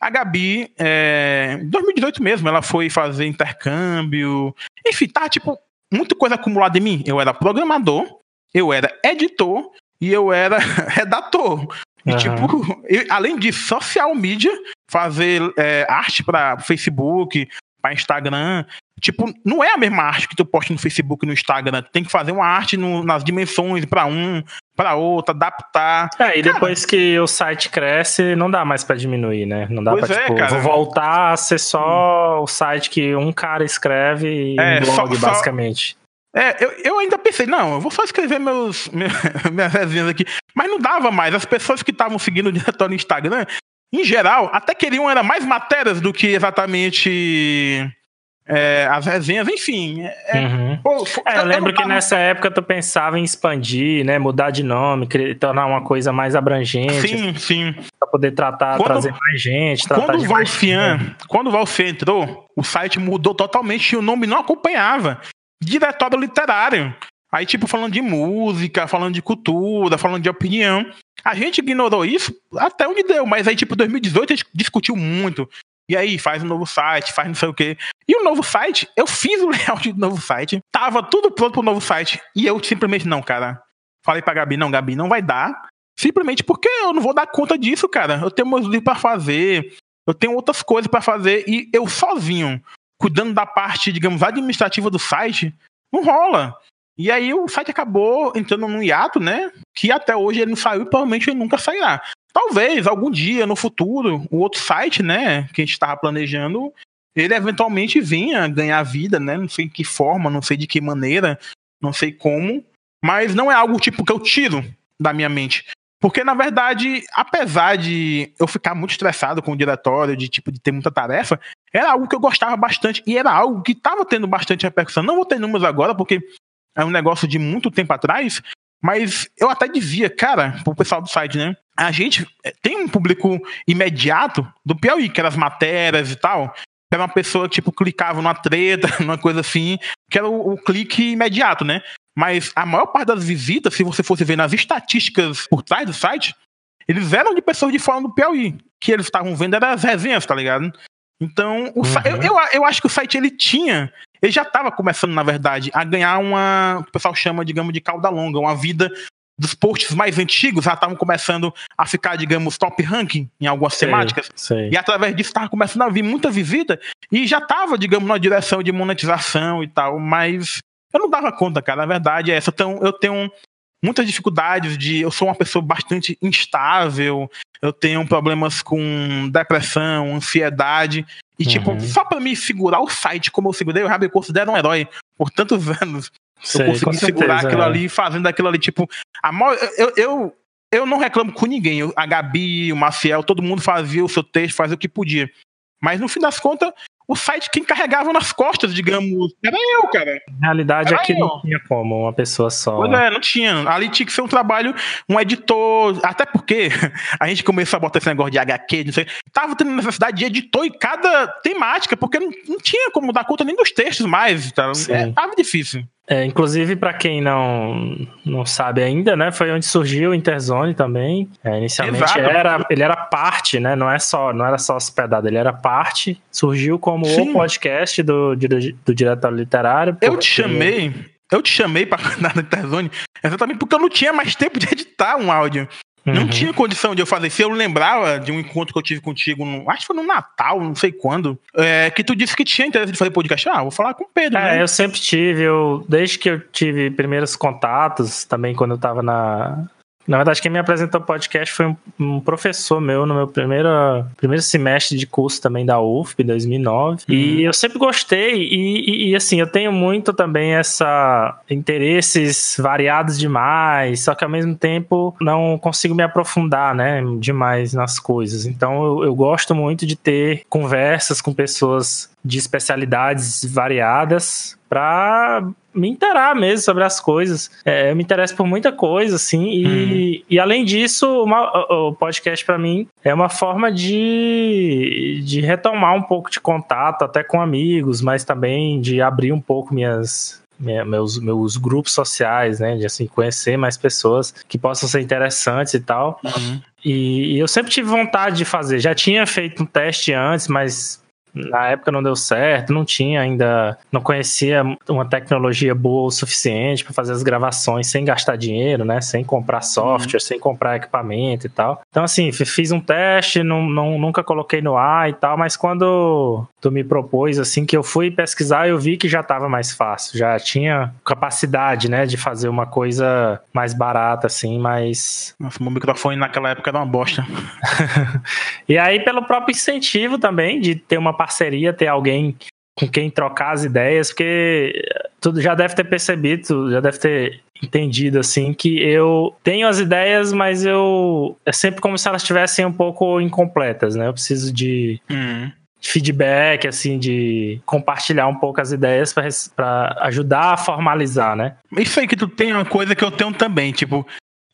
a Gabi, é, em 2018 mesmo, ela foi fazer intercâmbio. Enfim, tá, tipo, muita coisa acumulada em mim. Eu era programador, eu era editor e eu era redator. E, uhum. tipo, eu, além de social media, fazer é, arte para Facebook, para Instagram. Tipo, não é a mesma arte que tu posta no Facebook e no Instagram. Tu tem que fazer uma arte no, nas dimensões para um, para outra, adaptar. É, e cara, depois que o site cresce, não dá mais para diminuir, né? Não dá pra, é, tipo, cara. vou voltar a ser só o site que um cara escreve e é, um blog, só, basicamente. Só... É, eu, eu ainda pensei, não, eu vou só escrever meus, minhas resenhas aqui. Mas não dava mais. As pessoas que estavam seguindo o diretório no Instagram, em geral, até queriam era mais matérias do que exatamente é, as resenhas, enfim. É, uhum. pô, é, eu lembro que nessa época tu pensava em expandir, né? Mudar de nome, tornar uma coisa mais abrangente. Sim, sim. Pra poder tratar, quando, trazer mais gente. Quando o Valfian, quando o Valfian entrou, o site mudou totalmente e o nome não acompanhava. Diretório literário. Aí, tipo, falando de música, falando de cultura, falando de opinião. A gente ignorou isso até onde deu, mas aí, tipo, 2018 a gente discutiu muito. E aí, faz um novo site, faz não sei o quê. E o novo site, eu fiz o layout do novo site, tava tudo pronto pro novo site. E eu simplesmente, não, cara. Falei pra Gabi, não, Gabi, não vai dar. Simplesmente porque eu não vou dar conta disso, cara. Eu tenho meus livros pra fazer, eu tenho outras coisas para fazer. E eu sozinho, cuidando da parte, digamos, administrativa do site, não rola. E aí o site acabou entrando num hiato, né? Que até hoje ele não saiu e provavelmente ele nunca sairá. Talvez algum dia no futuro o outro site, né, que a gente estava planejando, ele eventualmente venha ganhar vida, né? Não sei de que forma, não sei de que maneira, não sei como, mas não é algo tipo que eu tiro da minha mente. Porque, na verdade, apesar de eu ficar muito estressado com o diretório, de tipo, de ter muita tarefa, era algo que eu gostava bastante e era algo que estava tendo bastante repercussão. Não vou ter números agora, porque é um negócio de muito tempo atrás, mas eu até dizia, cara, pro pessoal do site, né? A gente eh, tem um público imediato do Piauí, que eram as matérias e tal. Era uma pessoa que, tipo, clicava numa treta, numa coisa assim, que era o, o clique imediato, né? Mas a maior parte das visitas, se você fosse ver nas estatísticas por trás do site, eles eram de pessoas de fora do Piauí. Que eles estavam vendo eram as resenhas, tá ligado? Então, uhum. eu, eu, eu, acho que o site ele tinha. Ele já estava começando, na verdade, a ganhar uma. O que o pessoal chama, digamos, de cauda longa, uma vida dos posts mais antigos já estavam começando a ficar, digamos, top ranking em algumas sei, temáticas. Sei. E através disso estava começando a vir muita visita e já estava, digamos, na direção de monetização e tal, mas eu não dava conta, cara. Na verdade é essa. Então, eu tenho muitas dificuldades de. Eu sou uma pessoa bastante instável, eu tenho problemas com depressão, ansiedade. E, tipo, uhum. só pra me segurar o site como eu segurei, eu já me considero um herói por tantos anos. Sei, eu consegui segurar certeza, aquilo é. ali, fazendo aquilo ali, tipo. A maior, eu, eu, eu não reclamo com ninguém. A Gabi, o Maciel, todo mundo fazia o seu texto, fazia o que podia. Mas no fim das contas, o site quem carregava nas costas, digamos, era eu, cara. Na realidade era é eu. não tinha como uma pessoa só. Pois é, não tinha. Ali tinha que ser um trabalho, um editor, até porque a gente começou a botar esse negócio de HQ, não sei, tava tendo necessidade de editor em cada temática, porque não, não tinha como dar conta nem dos textos mais, tá? É, tava difícil. É, inclusive, para quem não, não sabe ainda, né, foi onde surgiu o Interzone também. É, inicialmente era, ele era parte, né, não, é só, não era só hospedado, ele era parte. Surgiu como Sim. o podcast do, do, do Diretório Literário. Eu te chamei, eu te chamei para cantar no Interzone exatamente porque eu não tinha mais tempo de editar um áudio. Uhum. Não tinha condição de eu fazer. Se eu lembrava de um encontro que eu tive contigo, no, acho que foi no Natal, não sei quando, é, que tu disse que tinha interesse de fazer podcast. Ah, vou falar com o Pedro. É, né? eu sempre tive, eu, desde que eu tive primeiros contatos, também quando eu tava na, na verdade, quem me apresentou o podcast foi um, professor meu no meu primeiro, primeiro semestre de curso também da UFP, 2009. Uhum. E eu sempre gostei. E, e, e, assim, eu tenho muito também essa interesses variados demais, só que ao mesmo tempo não consigo me aprofundar, né, demais nas coisas. Então eu, eu gosto muito de ter conversas com pessoas de especialidades variadas para me interar mesmo sobre as coisas. É, eu me interesso por muita coisa, assim, e, uhum. e além disso, uma, o podcast para mim é uma forma de, de retomar um pouco de contato, até com amigos, mas também de abrir um pouco minhas, meus, meus grupos sociais, né? De assim, conhecer mais pessoas que possam ser interessantes e tal. Uhum. E, e, eu sempre tive vontade de fazer. Já tinha feito um teste antes, mas na época não deu certo, não tinha ainda, não conhecia uma tecnologia boa o suficiente para fazer as gravações sem gastar dinheiro, né? Sem comprar software, uhum. sem comprar equipamento e tal. Então, assim, fiz um teste, não, não, nunca coloquei no ar e tal, mas quando tu me propôs, assim, que eu fui pesquisar, eu vi que já estava mais fácil, já tinha capacidade, né, de fazer uma coisa mais barata, assim, mas. Meu microfone naquela época era uma bosta. e aí, pelo próprio incentivo também de ter uma parceria, ter alguém com quem trocar as ideias, porque tu já deve ter percebido, já deve ter entendido assim que eu tenho as ideias, mas eu é sempre como se elas estivessem um pouco incompletas, né? Eu preciso de uhum. feedback, assim, de compartilhar um pouco as ideias para ajudar a formalizar, né? Isso aí que tu tem é uma coisa que eu tenho também, tipo,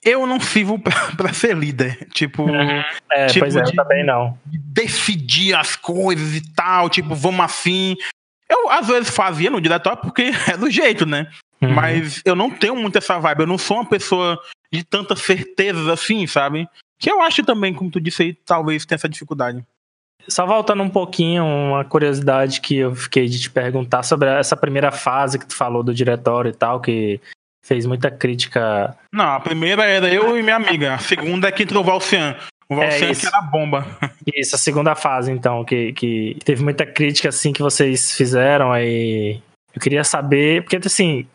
eu não sirvo pra, ser líder. Tipo. Uhum. É, tipo pois é, de, eu também não. Decidir as coisas e tal, tipo, vamos assim. Eu às vezes fazia no diretório porque é do jeito, né? Uhum. Mas eu não tenho muito essa vibe. Eu não sou uma pessoa de tantas certezas assim, sabe? Que eu acho também, como tu disse aí, talvez tenha essa dificuldade. Só voltando um pouquinho, uma curiosidade que eu fiquei de te perguntar sobre essa primeira fase que tu falou do diretório e tal, que fez muita crítica. Não, a primeira era eu e minha amiga. A segunda é que entrou o Valcian. O Valcian é que era bomba. Isso, a segunda fase, então, que, que teve muita crítica, assim, que vocês fizeram aí. Eu queria saber, porque, assim,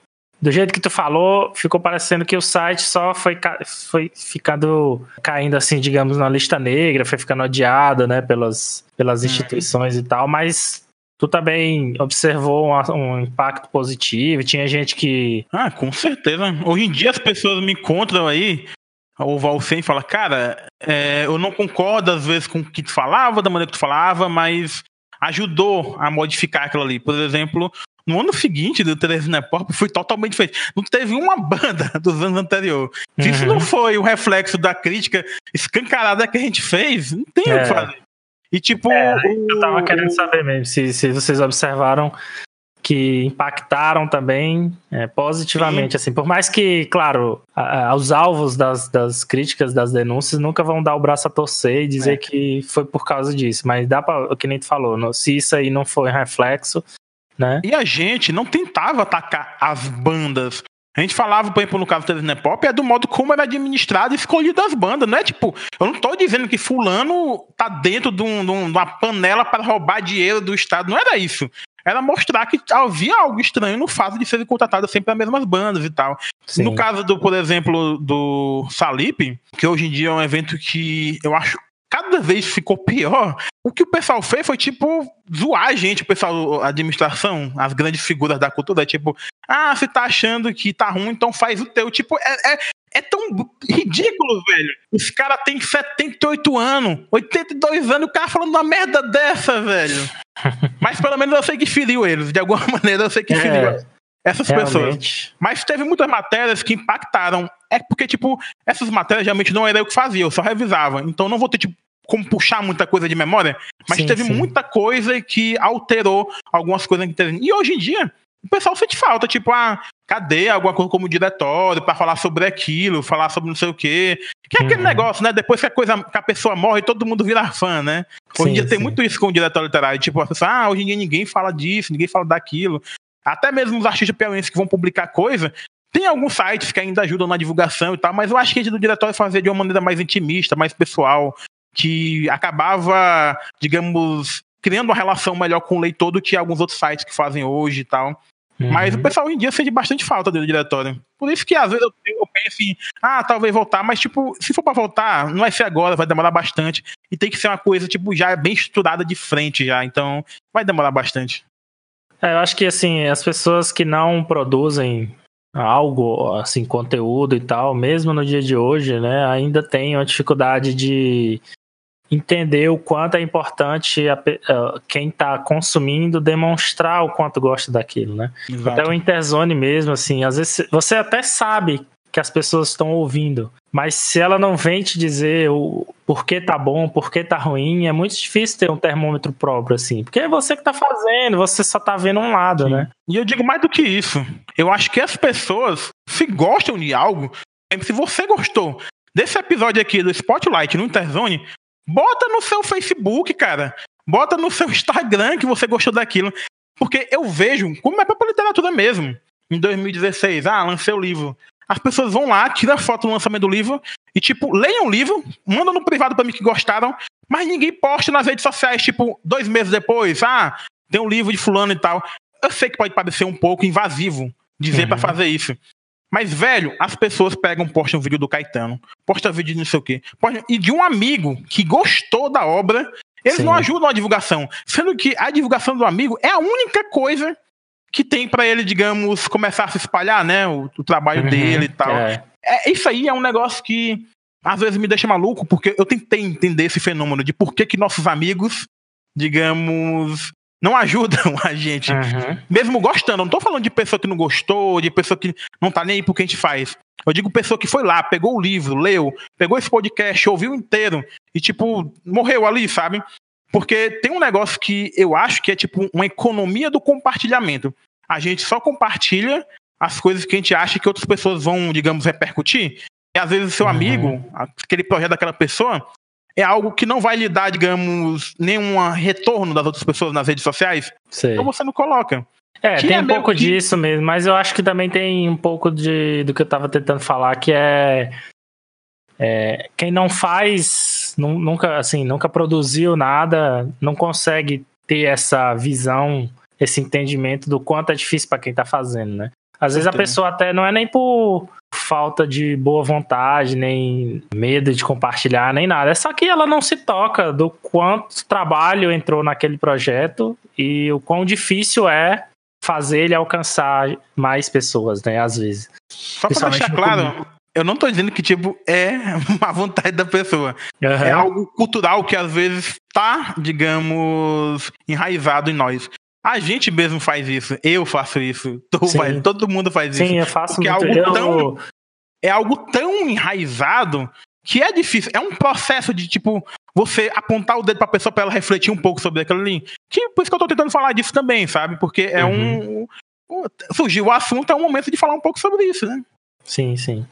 do jeito que tu falou, ficou parecendo que o site só foi, foi ficando caindo assim, digamos, na lista negra, foi ficando odiado, né, pelas, pelas uhum. instituições e tal, mas tu também observou um, um, impacto positivo? Tinha gente que. Ah, com certeza. Hoje em dia as pessoas me encontram aí, o Valcem fala, cara, é, eu não concordo às vezes com o que tu falava, da maneira que tu falava, mas ajudou a modificar aquilo ali. Por exemplo, no ano seguinte do Teresina Pop foi totalmente diferente. Não teve uma banda dos anos anteriores. Se uhum. isso não foi o reflexo da crítica escancarada que a gente fez, não tem é. o que fazer. E tipo. É, eu tava querendo saber mesmo se, se vocês observaram que impactaram também é, positivamente. Sim. Assim, por mais que, claro, a, a, os alvos das, das críticas, das denúncias, nunca vão dar o braço a torcer e dizer é. que foi por causa disso. Mas dá para, o que nem tu falou, no, se isso aí não foi reflexo, né? E a gente não tentava atacar as bandas. A gente falava, por exemplo, no caso do Teresina Pop, é do modo como era administrado e escolhido as bandas. Não é tipo, eu não tô dizendo que fulano tá dentro de, um, de uma panela para roubar dinheiro do Estado. Não era isso era mostrar que havia algo estranho no fato de serem contratadas sempre as mesmas bandas e tal. Sim. No caso do, por exemplo, do Salip, que hoje em dia é um evento que eu acho cada vez ficou pior. O que o pessoal fez foi, tipo, zoar a gente, o pessoal, a administração, as grandes figuras da cultura, tipo, ah, você tá achando que tá ruim, então faz o teu. Tipo, é, é, é tão ridículo, velho. Os caras têm 78 anos, 82 anos, o cara falando uma merda dessa, velho. Mas pelo menos eu sei que feriu eles. De alguma maneira eu sei que é, feriu essas realmente. pessoas. Mas teve muitas matérias que impactaram. É porque, tipo, essas matérias realmente não era eu que fazia, eu só revisava. Então não vou ter, tipo, como puxar muita coisa de memória. Mas sim, teve sim. muita coisa que alterou algumas coisas. E hoje em dia, o pessoal sente falta, tipo, ah, cadê alguma coisa como diretório para falar sobre aquilo, falar sobre não sei o quê. Que é uhum. aquele negócio, né? Depois que a, coisa, que a pessoa morre, todo mundo vira fã, né? Hoje em dia sim. tem muito isso com o diretório literário. Tipo, a pessoa, ah, hoje em dia ninguém fala disso, ninguém fala daquilo. Até mesmo os artistas piauienses que vão publicar coisa, tem alguns sites que ainda ajudam na divulgação e tal, mas eu acho que a gente do diretório fazia de uma maneira mais intimista, mais pessoal, que acabava, digamos, criando uma relação melhor com o leitor do que alguns outros sites que fazem hoje e tal. Uhum. Mas o pessoal hoje em dia sente bastante falta do diretório. Por isso que às vezes eu, eu penso em, ah, talvez voltar, mas tipo, se for pra voltar, não vai ser agora, vai demorar bastante. E tem que ser uma coisa, tipo, já bem estruturada de frente já. Então, vai demorar bastante. É, eu acho que assim, as pessoas que não produzem algo, assim, conteúdo e tal, mesmo no dia de hoje, né, ainda tem uma dificuldade de entender o quanto é importante a, uh, quem está consumindo demonstrar o quanto gosta daquilo, né? Exato. Até o Interzone mesmo, assim, às vezes você até sabe que as pessoas estão ouvindo, mas se ela não vem te dizer o porquê tá bom, porquê tá ruim, é muito difícil ter um termômetro próprio, assim, porque é você que tá fazendo, você só tá vendo um lado, Sim. né? E eu digo mais do que isso, eu acho que as pessoas, se gostam de algo, se você gostou desse episódio aqui do Spotlight no Interzone, Bota no seu Facebook, cara. Bota no seu Instagram que você gostou daquilo. Porque eu vejo, como é pra literatura mesmo. Em 2016, ah, lancei o livro. As pessoas vão lá, tiram foto do lançamento do livro e, tipo, leiam o livro, mandam no privado para mim que gostaram, mas ninguém posta nas redes sociais, tipo, dois meses depois, ah, tem um livro de fulano e tal. Eu sei que pode parecer um pouco invasivo dizer uhum. para fazer isso. Mas, velho, as pessoas pegam, postam um vídeo do Caetano, postam vídeo de não sei o quê, postam, e de um amigo que gostou da obra, eles Sim. não ajudam a divulgação. Sendo que a divulgação do amigo é a única coisa que tem para ele, digamos, começar a se espalhar, né? O, o trabalho uhum, dele e tal. É. é. Isso aí é um negócio que às vezes me deixa maluco, porque eu tentei entender esse fenômeno de por que, que nossos amigos, digamos, não ajudam a gente. Uhum. Mesmo gostando. Eu não tô falando de pessoa que não gostou, de pessoa que não tá nem aí pro que a gente faz. Eu digo pessoa que foi lá, pegou o livro, leu, pegou esse podcast, ouviu inteiro e, tipo, morreu ali, sabe? Porque tem um negócio que eu acho que é, tipo, uma economia do compartilhamento. A gente só compartilha as coisas que a gente acha que outras pessoas vão, digamos, repercutir. E às vezes o seu uhum. amigo, aquele projeto daquela pessoa, é algo que não vai lhe dar, digamos, nenhum retorno das outras pessoas nas redes sociais, Sei. então você não coloca. É, que tem é um pouco que... disso mesmo, mas eu acho que também tem um pouco de, do que eu estava tentando falar, que é, é quem não faz, nunca, assim, nunca produziu nada, não consegue ter essa visão, esse entendimento do quanto é difícil para quem está fazendo, né? Às vezes a pessoa até não é nem por falta de boa vontade, nem medo de compartilhar, nem nada. É só que ela não se toca do quanto trabalho entrou naquele projeto e o quão difícil é fazer ele alcançar mais pessoas, né? Às vezes. Só pra deixar claro, eu não tô dizendo que, tipo, é uma vontade da pessoa. Uhum. É algo cultural que às vezes tá, digamos, enraizado em nós. A gente mesmo faz isso. Eu faço isso. Faz, todo mundo faz Sim, isso. Sim, eu faço porque muito. É algo, eu... tão, é algo tão enraizado que é difícil. É um processo de, tipo, você apontar o dedo pra pessoa pra ela refletir um pouco sobre aquilo ali. Que, por isso que eu tô tentando falar disso também, sabe? Porque é uhum. um. Surgiu o assunto, é um momento de falar um pouco sobre isso, né? Sim, sim.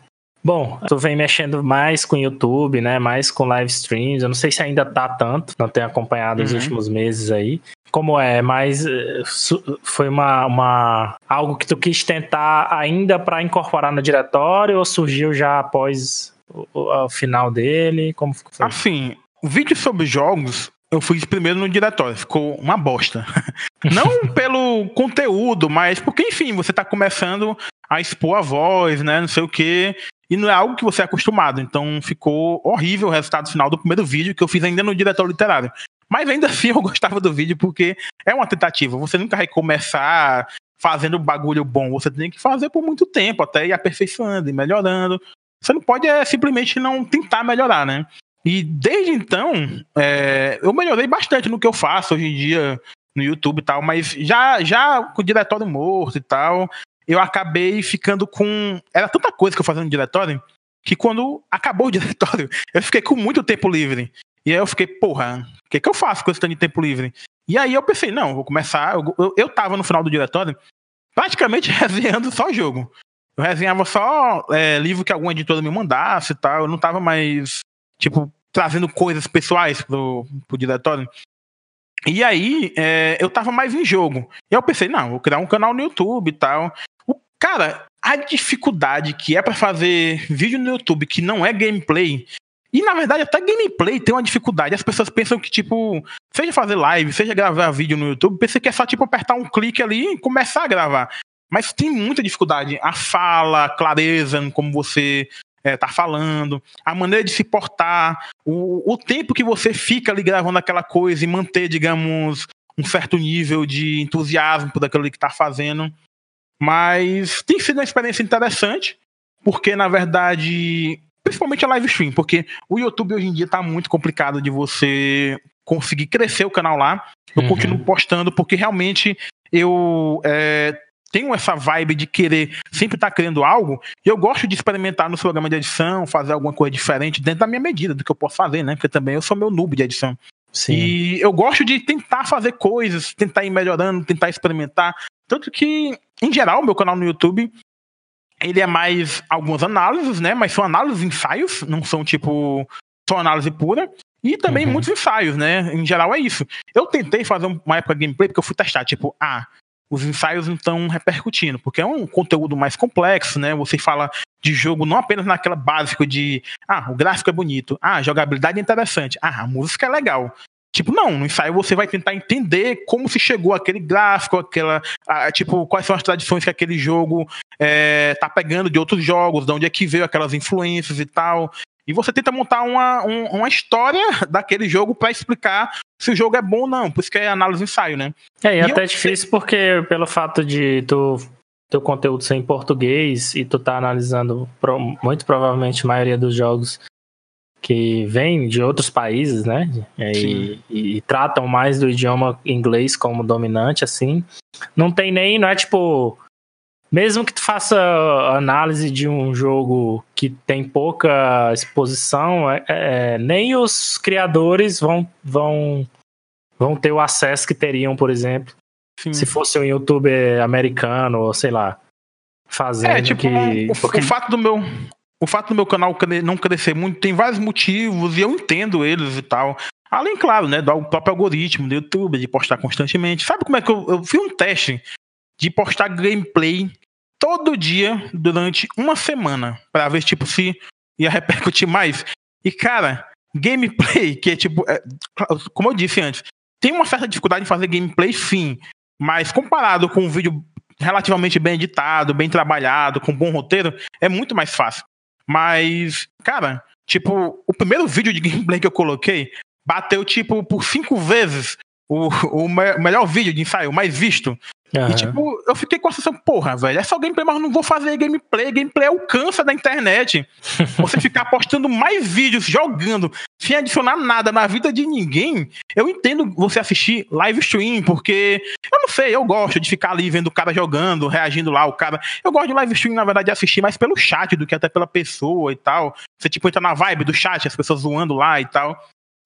Bom, tu vem mexendo mais com YouTube, né? Mais com live streams. Eu não sei se ainda tá tanto, não tenho acompanhado uhum. os últimos meses aí. Como é? Mas eh, foi uma, uma algo que tu quis tentar ainda para incorporar no diretório ou surgiu já após o, o final dele? Como foi? Assim, vídeo sobre jogos eu fiz primeiro no diretório, ficou uma bosta. Não pelo conteúdo, mas porque, enfim, você tá começando a expor a voz, né? Não sei o quê. E não é algo que você é acostumado. Então ficou horrível o resultado final do primeiro vídeo que eu fiz ainda no diretor literário. Mas ainda assim eu gostava do vídeo porque é uma tentativa. Você nunca vai começar fazendo bagulho bom. Você tem que fazer por muito tempo, até ir aperfeiçoando e melhorando. Você não pode é, simplesmente não tentar melhorar, né? E desde então, é, eu melhorei bastante no que eu faço hoje em dia no YouTube e tal, mas já, já com o diretório morto e tal, eu acabei ficando com. Era tanta coisa que eu fazia no diretório que quando acabou o diretório, eu fiquei com muito tempo livre. E aí eu fiquei, porra, o que, que eu faço com esse tanto de tempo livre? E aí eu pensei, não, vou começar. Eu, eu, eu tava no final do diretório praticamente resenhando só jogo. Eu resenhava só é, livro que alguma editora me mandasse e tal. Eu não tava mais, tipo, trazendo coisas pessoais pro, pro diretório. E aí, é, eu tava mais em jogo. E eu pensei, não, vou criar um canal no YouTube e tal. Cara, a dificuldade que é para fazer vídeo no YouTube que não é gameplay. E na verdade, até gameplay tem uma dificuldade. As pessoas pensam que, tipo, seja fazer live, seja gravar vídeo no YouTube, pensa que é só, tipo, apertar um clique ali e começar a gravar. Mas tem muita dificuldade. A fala, a clareza, como você é, tá falando, a maneira de se portar, o, o tempo que você fica ali gravando aquela coisa e manter, digamos, um certo nível de entusiasmo por aquilo que tá fazendo. Mas tem sido uma experiência interessante, porque na verdade, principalmente a live stream, porque o YouTube hoje em dia tá muito complicado de você conseguir crescer o canal lá. Eu uhum. continuo postando porque realmente eu é, tenho essa vibe de querer sempre estar tá criando algo, e eu gosto de experimentar no programa de edição, fazer alguma coisa diferente dentro da minha medida do que eu posso fazer, né? Porque também eu sou meu noob de edição. Sim. E eu gosto de tentar fazer coisas, tentar ir melhorando, tentar experimentar. Tanto que, em geral, meu canal no YouTube, ele é mais algumas análises, né? Mas são análises ensaios, não são tipo só análise pura. E também uhum. muitos ensaios, né? Em geral é isso. Eu tentei fazer uma época gameplay porque eu fui testar, tipo, ah, os ensaios não estão repercutindo, porque é um conteúdo mais complexo, né? Você fala de jogo não apenas naquela básica de ah, o gráfico é bonito, ah, a jogabilidade é interessante, ah, a música é legal. Tipo, não, no ensaio você vai tentar entender como se chegou aquele gráfico, aquela. A, tipo, quais são as tradições que aquele jogo é, tá pegando de outros jogos, de onde é que veio aquelas influências e tal. E você tenta montar uma, um, uma história daquele jogo para explicar se o jogo é bom ou não. Por isso que é análise ensaio, né? É, e, e até eu... difícil porque pelo fato de tu teu conteúdo ser em português e tu tá analisando muito provavelmente a maioria dos jogos que vêm de outros países, né? E, e, e, tratam mais do idioma inglês como dominante, assim. Não tem nem, não é tipo mesmo que tu faça análise de um jogo que tem pouca exposição, é, é, nem os criadores vão, vão, vão ter o acesso que teriam, por exemplo, Sim. se fosse um youtuber americano, ou sei lá, fazendo é, tipo, que... O, porque... o fato do meu... O fato do meu canal não crescer muito tem vários motivos e eu entendo eles e tal. Além, claro, né, do próprio algoritmo do YouTube, de postar constantemente. Sabe como é que eu, eu fiz um teste de postar gameplay todo dia durante uma semana para ver tipo se ia repercutir mais. E cara, gameplay que é tipo, é, como eu disse antes, tem uma certa dificuldade em fazer gameplay sim, mas comparado com um vídeo relativamente bem editado, bem trabalhado, com bom roteiro, é muito mais fácil. Mas, cara, tipo, o primeiro vídeo de gameplay que eu coloquei bateu, tipo, por cinco vezes o, o melhor vídeo de ensaio, mais visto. Uhum. E, tipo, eu fiquei com a sensação, porra, velho, é só gameplay, mas eu não vou fazer gameplay. Gameplay é o câncer da internet. Você ficar postando mais vídeos jogando, sem adicionar nada na vida de ninguém. Eu entendo você assistir live stream, porque eu não sei, eu gosto de ficar ali vendo o cara jogando, reagindo lá, o cara. Eu gosto de live stream, na verdade, de assistir mais pelo chat do que até pela pessoa e tal. Você, tipo, entra na vibe do chat, as pessoas zoando lá e tal.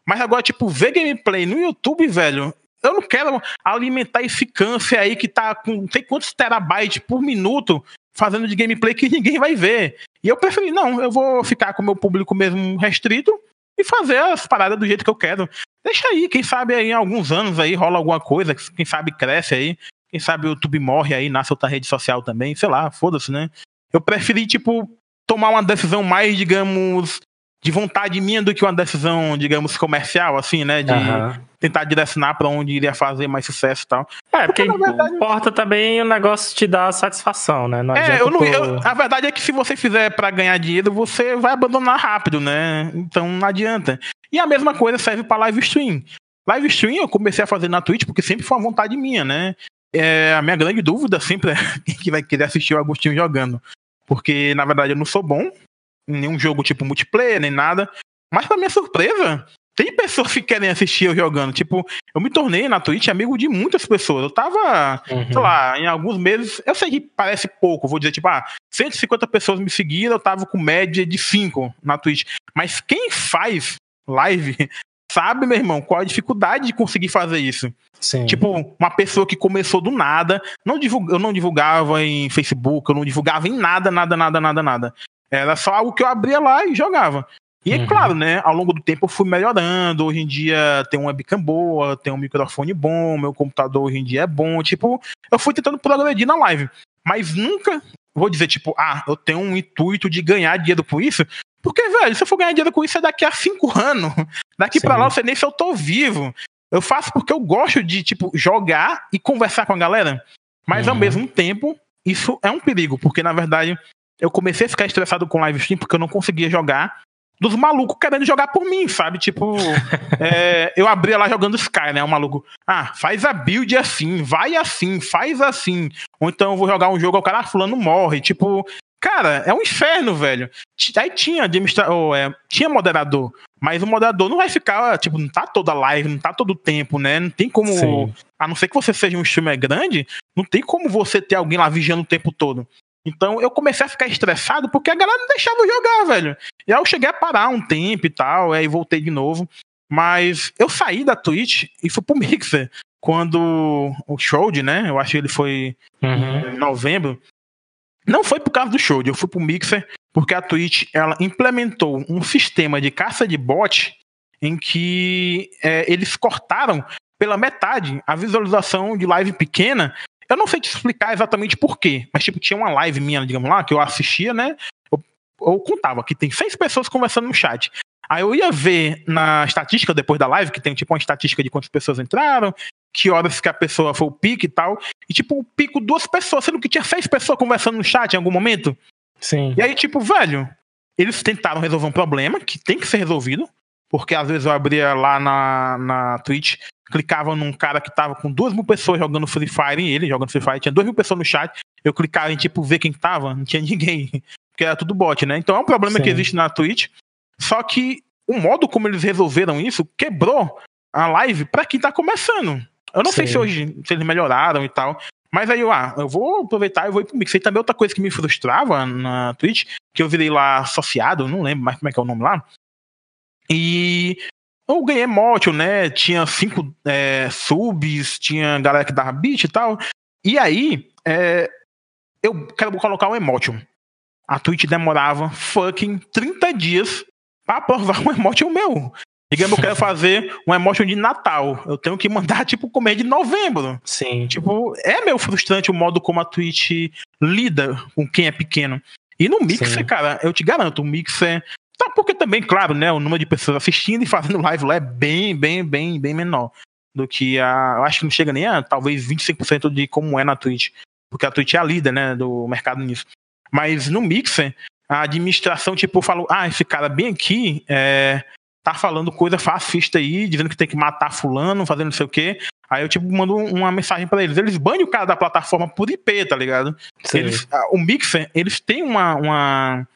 Mas agora, tipo, ver gameplay no YouTube, velho, eu não quero alimentar esse câncer aí que tá com não sei quantos terabytes por minuto fazendo de gameplay que ninguém vai ver. E eu preferi, não, eu vou ficar com o meu público mesmo restrito e fazer as paradas do jeito que eu quero. Deixa aí, quem sabe aí em alguns anos aí rola alguma coisa, quem sabe cresce aí, quem sabe o YouTube morre aí, nasce outra rede social também, sei lá, foda-se, né? Eu preferi, tipo, tomar uma decisão mais, digamos, de vontade minha do que uma decisão, digamos, comercial, assim, né? De uhum. tentar direcionar para onde iria fazer mais sucesso e tal. É, porque, porque verdade... importa também o negócio te dar satisfação, né? Não é, eu não, eu, a verdade é que se você fizer para ganhar dinheiro, você vai abandonar rápido, né? Então não adianta. E a mesma coisa serve para live stream. Live stream eu comecei a fazer na Twitch porque sempre foi uma vontade minha, né? É, a minha grande dúvida sempre é quem vai querer assistir o Agostinho jogando. Porque, na verdade, eu não sou bom, nenhum jogo tipo multiplayer, nem nada. Mas pra minha surpresa, tem pessoas que querem assistir eu jogando. Tipo, eu me tornei na Twitch amigo de muitas pessoas. Eu tava, uhum. sei lá, em alguns meses, eu sei que parece pouco, vou dizer, tipo, ah, 150 pessoas me seguiram, eu tava com média de 5 na Twitch. Mas quem faz live sabe, meu irmão, qual a dificuldade de conseguir fazer isso. Sim. Tipo, uma pessoa que começou do nada, não divulga, eu não divulgava em Facebook, eu não divulgava em nada, nada, nada, nada, nada. Era só algo que eu abria lá e jogava. E é uhum. claro, né, ao longo do tempo eu fui melhorando. Hoje em dia tem uma webcam boa, tem um microfone bom, meu computador hoje em dia é bom. Tipo, eu fui tentando progredir na live. Mas nunca vou dizer, tipo, ah, eu tenho um intuito de ganhar dinheiro com isso. Porque, velho, se eu for ganhar dinheiro com isso é daqui a cinco anos. Daqui Sim. pra lá eu sei nem se eu tô vivo. Eu faço porque eu gosto de, tipo, jogar e conversar com a galera. Mas uhum. ao mesmo tempo, isso é um perigo, porque na verdade eu comecei a ficar estressado com live stream porque eu não conseguia jogar dos malucos querendo jogar por mim, sabe? Tipo, é, eu abria lá jogando Sky, né? O maluco, ah, faz a build assim, vai assim, faz assim. Ou então eu vou jogar um jogo, o cara ah, fulano morre. Tipo, cara, é um inferno, velho. Aí tinha administrador, é, tinha moderador, mas o moderador não vai ficar, tipo, não tá toda live, não tá todo o tempo, né? Não tem como. Sim. A não ser que você seja um streamer grande, não tem como você ter alguém lá vigiando o tempo todo. Então eu comecei a ficar estressado porque a galera não deixava eu jogar, velho. E aí eu cheguei a parar um tempo e tal, aí voltei de novo. Mas eu saí da Twitch e fui pro Mixer. Quando o Shroud, né? Eu acho que ele foi uhum. em novembro. Não foi por causa do Shroud, eu fui pro Mixer porque a Twitch ela implementou um sistema de caça de bot em que é, eles cortaram pela metade a visualização de live pequena eu não sei te explicar exatamente por quê, mas tipo, tinha uma live minha, digamos lá, que eu assistia, né? Eu, eu contava que tem seis pessoas conversando no chat. Aí eu ia ver na estatística depois da live, que tem tipo uma estatística de quantas pessoas entraram, que horas que a pessoa foi o pico e tal. E tipo, o pico duas pessoas, sendo que tinha seis pessoas conversando no chat em algum momento. Sim. E aí, tipo, velho, eles tentaram resolver um problema que tem que ser resolvido. Porque às vezes eu abria lá na, na Twitch clicava num cara que tava com duas mil pessoas jogando Free Fire em ele, jogando Free Fire, tinha duas mil pessoas no chat, eu clicava em tipo ver quem tava, não tinha ninguém, porque era tudo bot, né? Então é um problema Sim. que existe na Twitch, só que o modo como eles resolveram isso quebrou a live para quem tá começando. Eu não Sim. sei se hoje se eles melhoraram e tal, mas aí ah, eu vou aproveitar e vou ir pro Mix. E também outra coisa que me frustrava na Twitch, que eu virei lá associado, não lembro mais como é que é o nome lá. E eu ganhei Motion, né? Tinha cinco é, subs, tinha galera que dava beat e tal. E aí, é, eu quero colocar um emotion. A Twitch demorava fucking 30 dias pra aprovar um emotion meu. Digamos, eu quero fazer um emotion de Natal. Eu tenho que mandar, tipo, comer de novembro. Sim. Tipo, é meio frustrante o modo como a Twitch lida com quem é pequeno. E no Mixer, Sim. cara, eu te garanto, o Mixer Tá, porque também, claro, né, o número de pessoas assistindo e fazendo live lá é bem, bem, bem, bem menor do que a. Eu acho que não chega nem a talvez 25% de como é na Twitch. porque a Twitch é a líder, né, do mercado nisso. Mas no Mixer, a administração, tipo, falou, ah, esse cara bem aqui é, tá falando coisa fascista aí, dizendo que tem que matar fulano, fazendo não sei o quê. Aí eu, tipo, mando uma mensagem para eles. Eles banem o cara da plataforma por IP, tá ligado? Eles, o Mixer, eles têm uma, uma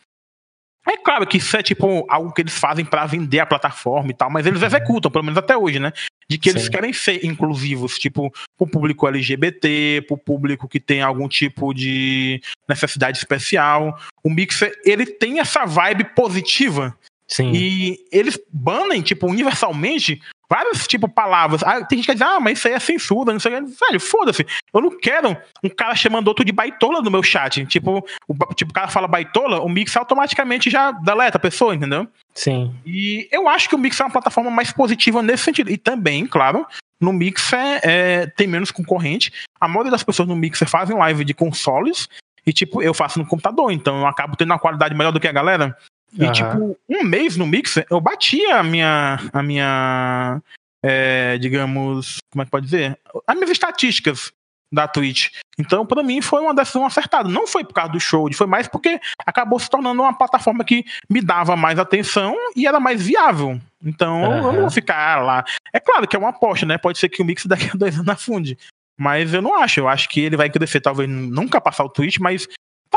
claro que isso é tipo algo que eles fazem para vender a plataforma e tal, mas eles executam, pelo menos até hoje, né? De que eles Sim. querem ser inclusivos, tipo, pro público LGBT, pro público que tem algum tipo de necessidade especial. O Mixer, ele tem essa vibe positiva. Sim. E eles banem, tipo, universalmente várias, tipo, palavras. Ah, tem gente que diz, ah, mas isso aí é censura, não sei o que. Velho, foda-se. Eu não quero um cara chamando outro de baitola no meu chat. Tipo, o, tipo, o cara fala baitola, o Mix automaticamente já deleta a pessoa, entendeu? Sim. E eu acho que o Mix é uma plataforma mais positiva nesse sentido. E também, claro, no Mixer é, tem menos concorrente. A maioria das pessoas no Mixer fazem live de consoles. E, tipo, eu faço no computador, então eu acabo tendo uma qualidade melhor do que a galera. E, uhum. tipo, um mês no Mixer, eu bati a minha. A minha é, digamos. Como é que pode dizer? As minhas estatísticas da Twitch. Então, para mim, foi uma decisão acertada. Não foi por causa do show, foi mais porque acabou se tornando uma plataforma que me dava mais atenção e era mais viável. Então, uhum. eu não vou ficar lá. É claro que é uma aposta, né? Pode ser que o Mix daqui a dois anos afunde. Mas eu não acho. Eu acho que ele vai crescer, talvez nunca passar o Twitch, mas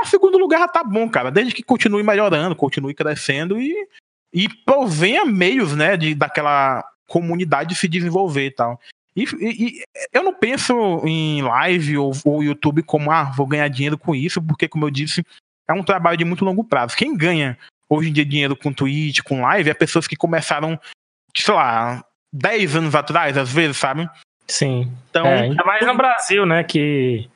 Pra segundo lugar já tá bom, cara. Desde que continue melhorando, continue crescendo e, e provenha meios, né, de, daquela comunidade se desenvolver e tal. E, e, e, eu não penso em live ou, ou YouTube como, ah, vou ganhar dinheiro com isso, porque, como eu disse, é um trabalho de muito longo prazo. Quem ganha hoje em dia dinheiro com Twitch, com live, é pessoas que começaram, sei lá, 10 anos atrás, às vezes, sabe? Sim. Então, é, ainda mais no Brasil, né? Que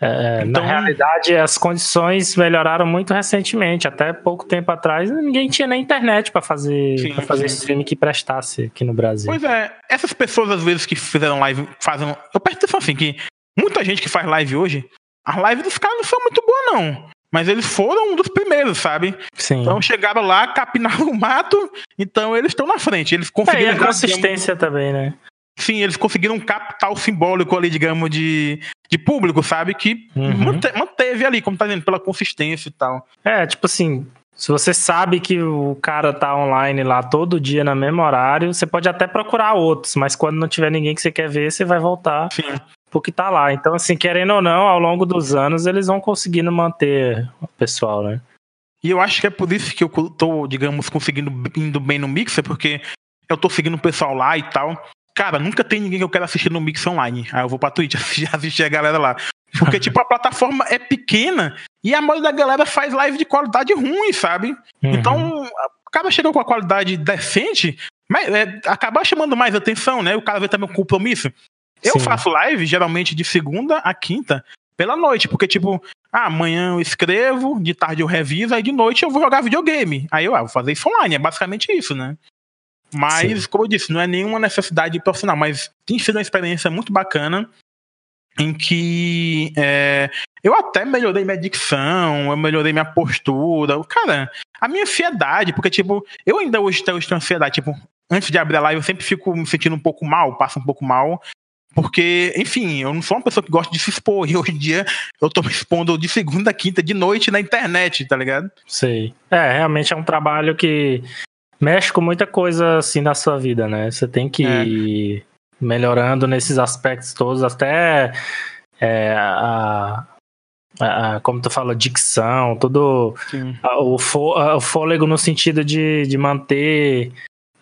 é, então, na realidade, as condições melhoraram muito recentemente. Até pouco tempo atrás, ninguém tinha nem internet para fazer, sim, pra fazer sim. streaming que prestasse aqui no Brasil. Pois é, essas pessoas, às vezes, que fizeram live, fazem. Eu peço atenção assim, que muita gente que faz live hoje, as lives dos caras não são muito boas, não. Mas eles foram um dos primeiros, sabe? Sim. Então chegaram lá, capinaram o mato, então eles estão na frente. Eles conseguiram. É, e a consistência também, né? Sim, eles conseguiram um capital simbólico ali, digamos, de, de público, sabe? Que uhum. manteve ali, como tá dizendo, pela consistência e tal. É, tipo assim, se você sabe que o cara tá online lá todo dia no mesmo horário, você pode até procurar outros, mas quando não tiver ninguém que você quer ver, você vai voltar Sim. pro que tá lá. Então, assim, querendo ou não, ao longo dos anos, eles vão conseguindo manter o pessoal, né? E eu acho que é por isso que eu tô, digamos, conseguindo indo bem no Mixer, porque eu tô seguindo o pessoal lá e tal cara, nunca tem ninguém que eu quero assistir no Mix Online. Aí eu vou pra Twitch assistir a galera lá. Porque, tipo, a plataforma é pequena e a maioria da galera faz live de qualidade ruim, sabe? Uhum. Então, acaba chegando com a qualidade decente, mas é, acaba chamando mais atenção, né? O cara vê também o compromisso. Eu Sim. faço live, geralmente, de segunda a quinta, pela noite, porque, tipo, ah, amanhã eu escrevo, de tarde eu reviso, aí de noite eu vou jogar videogame. Aí eu ah, vou fazer isso online, é basicamente isso, né? Mas, Sim. como eu disse, não é nenhuma necessidade profissional, mas tem sido uma experiência muito bacana em que é, eu até melhorei minha dicção, eu melhorei minha postura, cara, a minha ansiedade, porque, tipo, eu ainda hoje tenho ansiedade, tipo, antes de abrir a live eu sempre fico me sentindo um pouco mal, passo um pouco mal, porque, enfim, eu não sou uma pessoa que gosta de se expor, e hoje em dia eu tô me expondo de segunda a quinta, de noite na internet, tá ligado? Sei. É, realmente é um trabalho que mexe com muita coisa assim na sua vida, né? Você tem que é. ir melhorando nesses aspectos todos, até é, a, a, como tu fala, dicção, tudo a, o, o fôlego no sentido de, de manter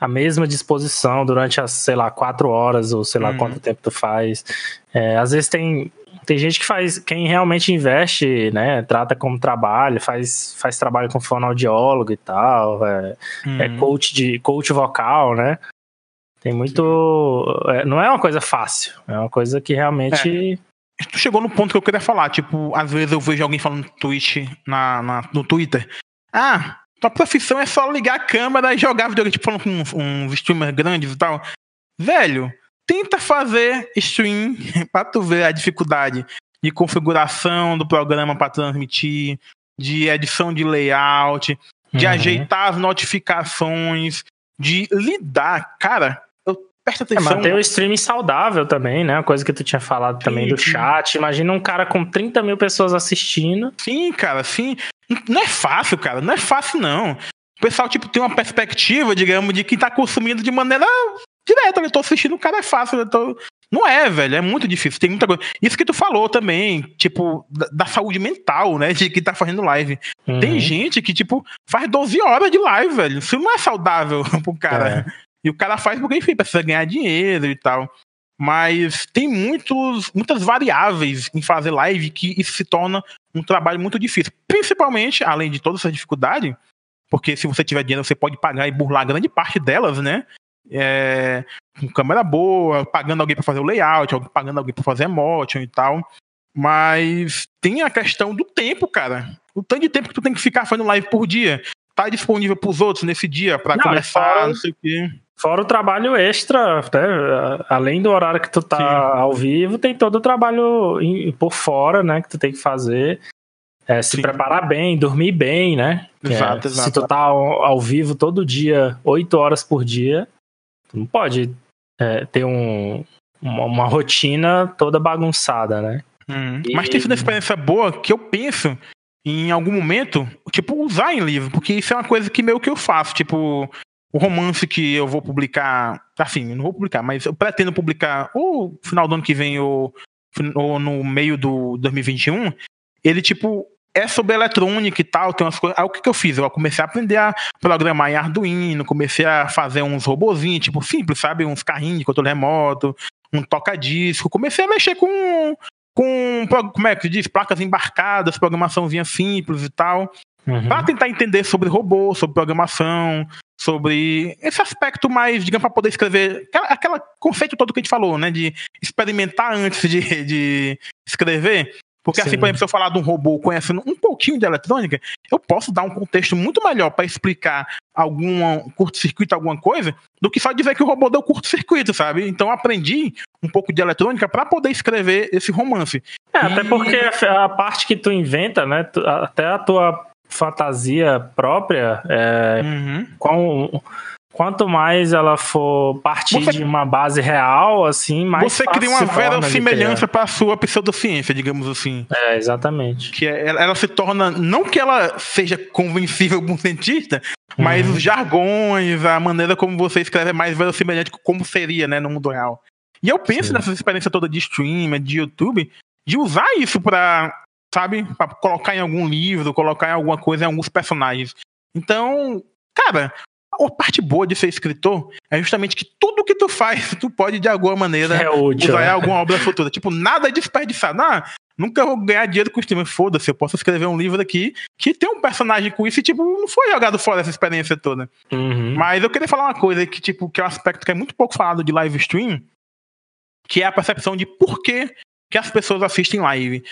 a mesma disposição durante as, sei lá, quatro horas ou sei lá uhum. quanto tempo tu faz. É, às vezes tem tem gente que faz, quem realmente investe, né, trata como trabalho, faz, faz trabalho com fonoaudiólogo e tal, é, é uhum. é coach de coach vocal, né? Tem muito, é, não é uma coisa fácil, é uma coisa que realmente é. Tu chegou no ponto que eu queria falar, tipo, às vezes eu vejo alguém falando na, na, no Twitter, ah, tua profissão é só ligar a câmera e jogar videogame, tipo, uns, uns streamers grandes e tal. Velho, tenta fazer stream para tu ver a dificuldade de configuração do programa para transmitir, de edição de layout, de uhum. ajeitar as notificações, de lidar. Cara, presta é, atenção. É, manter o streaming saudável também, né? Uma coisa que tu tinha falado também sim, do chat. Imagina um cara com 30 mil pessoas assistindo. Sim, cara, sim. Não é fácil, cara. Não é fácil, não. O pessoal, tipo, tem uma perspectiva, digamos, de quem tá consumindo de maneira direta. Eu tô assistindo, o cara é fácil. Eu tô... Não é, velho. É muito difícil. Tem muita coisa. Isso que tu falou também, tipo, da, da saúde mental, né? De quem tá fazendo live. Uhum. Tem gente que, tipo, faz 12 horas de live, velho. Isso não é saudável pro cara. É. E o cara faz porque, enfim, precisa ganhar dinheiro e tal. Mas tem muitos, muitas variáveis em fazer live que isso se torna um trabalho muito difícil. Principalmente, além de toda essa dificuldade, porque se você tiver dinheiro, você pode pagar e burlar grande parte delas, né? É, com câmera boa, pagando alguém para fazer o layout, pagando alguém para fazer emotion e tal. Mas tem a questão do tempo, cara. O tanto de tempo que tu tem que ficar fazendo live por dia. Tá disponível pros outros nesse dia para começar, fora, não sei o quê. Fora o trabalho extra, né? além do horário que tu tá Sim. ao vivo, tem todo o trabalho por fora, né, que tu tem que fazer. É, se Sim. preparar bem, dormir bem, né? Exato, é, exato. Se tu tá ao, ao, vivo todo dia, oito horas por dia, tu não pode é, ter um, uma, uma, rotina toda bagunçada, né? Hum. E... Mas tem sido uma experiência boa que eu penso em algum momento, tipo, usar em livro, porque isso é uma coisa que meio que eu faço, tipo, o romance que eu vou publicar, assim, não vou publicar, mas eu pretendo publicar ou final do ano que vem ou, ou no meio do 2021, ele, tipo, é sobre eletrônica e tal, tem umas coisas. Aí o que, que eu fiz? Eu comecei a aprender a programar em Arduino, comecei a fazer uns robozinhos, tipo, simples, sabe? Uns carrinhos de controle remoto, um toca-disco. Comecei a mexer com, com, como é que se diz? Placas embarcadas, programaçãozinha simples e tal. Uhum. Para tentar entender sobre robô, sobre programação, sobre esse aspecto mais, digamos, para poder escrever, aquela, conceito todo que a gente falou, né, de experimentar antes de, de escrever. Porque Sim. assim, por exemplo, se eu falar de um robô conhecendo um pouquinho de eletrônica, eu posso dar um contexto muito melhor para explicar algum curto-circuito, alguma coisa, do que só dizer que o robô deu curto-circuito, sabe? Então eu aprendi um pouco de eletrônica para poder escrever esse romance. É, e... até porque a parte que tu inventa, né, até a tua fantasia própria, é, uhum. com, quanto mais ela for partir você, de uma base real, assim, mais Você cria uma verossimilhança para a sua pseudociência, digamos assim. É, exatamente. Que é, ela, ela, se torna, não que ela seja convencível como cientista, mas uhum. os jargões, a maneira como você escreve é mais verossimilhante como seria, né, no mundo real. E eu penso Sim. nessa experiência toda de streamer, de YouTube, de usar isso para sabe? Pra colocar em algum livro, colocar em alguma coisa, em alguns personagens. Então, cara, a parte boa de ser escritor é justamente que tudo que tu faz, tu pode de alguma maneira é útil, usar né? em alguma obra futura. Tipo, nada é desperdiçado. Ah, nunca vou ganhar dinheiro com streamer. Foda-se, eu posso escrever um livro aqui que tem um personagem com isso e, tipo, não foi jogado fora essa experiência toda. Uhum. Mas eu queria falar uma coisa que, tipo, que é um aspecto que é muito pouco falado de live stream, que é a percepção de por que, que as pessoas assistem live.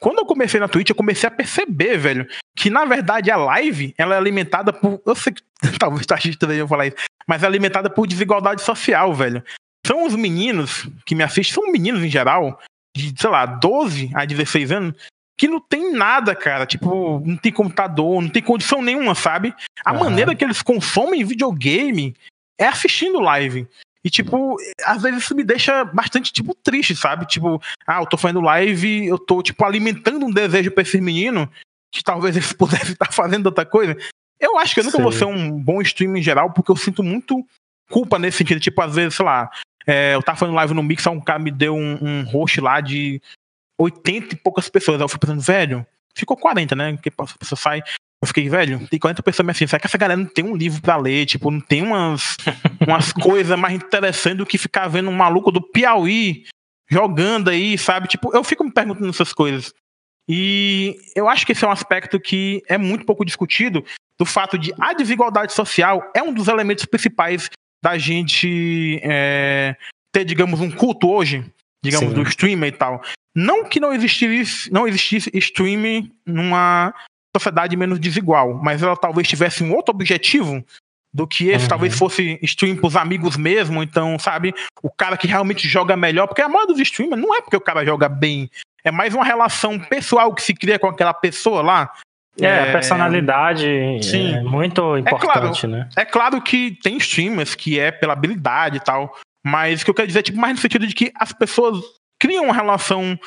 Quando eu comecei na Twitch, eu comecei a perceber, velho, que na verdade a live, ela é alimentada por. Eu sei que talvez tá estranho eu falar isso, mas é alimentada por desigualdade social, velho. São os meninos que me assistem, são meninos em geral, de, sei lá, 12 a 16 anos, que não tem nada, cara. Tipo, não tem computador, não tem condição nenhuma, sabe? A uhum. maneira que eles consomem videogame é assistindo live. E, tipo, às vezes isso me deixa bastante, tipo, triste, sabe? Tipo, ah, eu tô fazendo live, eu tô, tipo, alimentando um desejo pra esse menino que talvez eles pudessem estar fazendo outra coisa. Eu acho que eu nunca Sim. vou ser um bom streamer em geral, porque eu sinto muito culpa nesse sentido. Tipo, às vezes, sei lá, é, eu tava fazendo live no Mix, um cara me deu um, um host lá de 80 e poucas pessoas. Aí eu fui pensando, velho, ficou 40, né? Porque a pessoa sai. Eu fiquei, velho, tem 40 pessoas assim, será que essa galera não tem um livro pra ler? Tipo, não tem umas, umas coisas mais interessantes do que ficar vendo um maluco do Piauí jogando aí, sabe? Tipo, eu fico me perguntando essas coisas. E eu acho que esse é um aspecto que é muito pouco discutido, do fato de a desigualdade social é um dos elementos principais da gente é, ter, digamos, um culto hoje, digamos, Sim. do streamer e tal. Não que não existisse, não existisse streaming numa sociedade menos desigual, mas ela talvez tivesse um outro objetivo do que esse, uhum. talvez fosse stream pros amigos mesmo, então, sabe, o cara que realmente joga melhor, porque a maioria dos streamers não é porque o cara joga bem, é mais uma relação pessoal que se cria com aquela pessoa lá. É, é... a personalidade Sim. é muito importante, é claro, né? É claro que tem streamers que é pela habilidade e tal, Mas o que eu quero dizer é tipo, mais no sentido de que as pessoas criam uma relação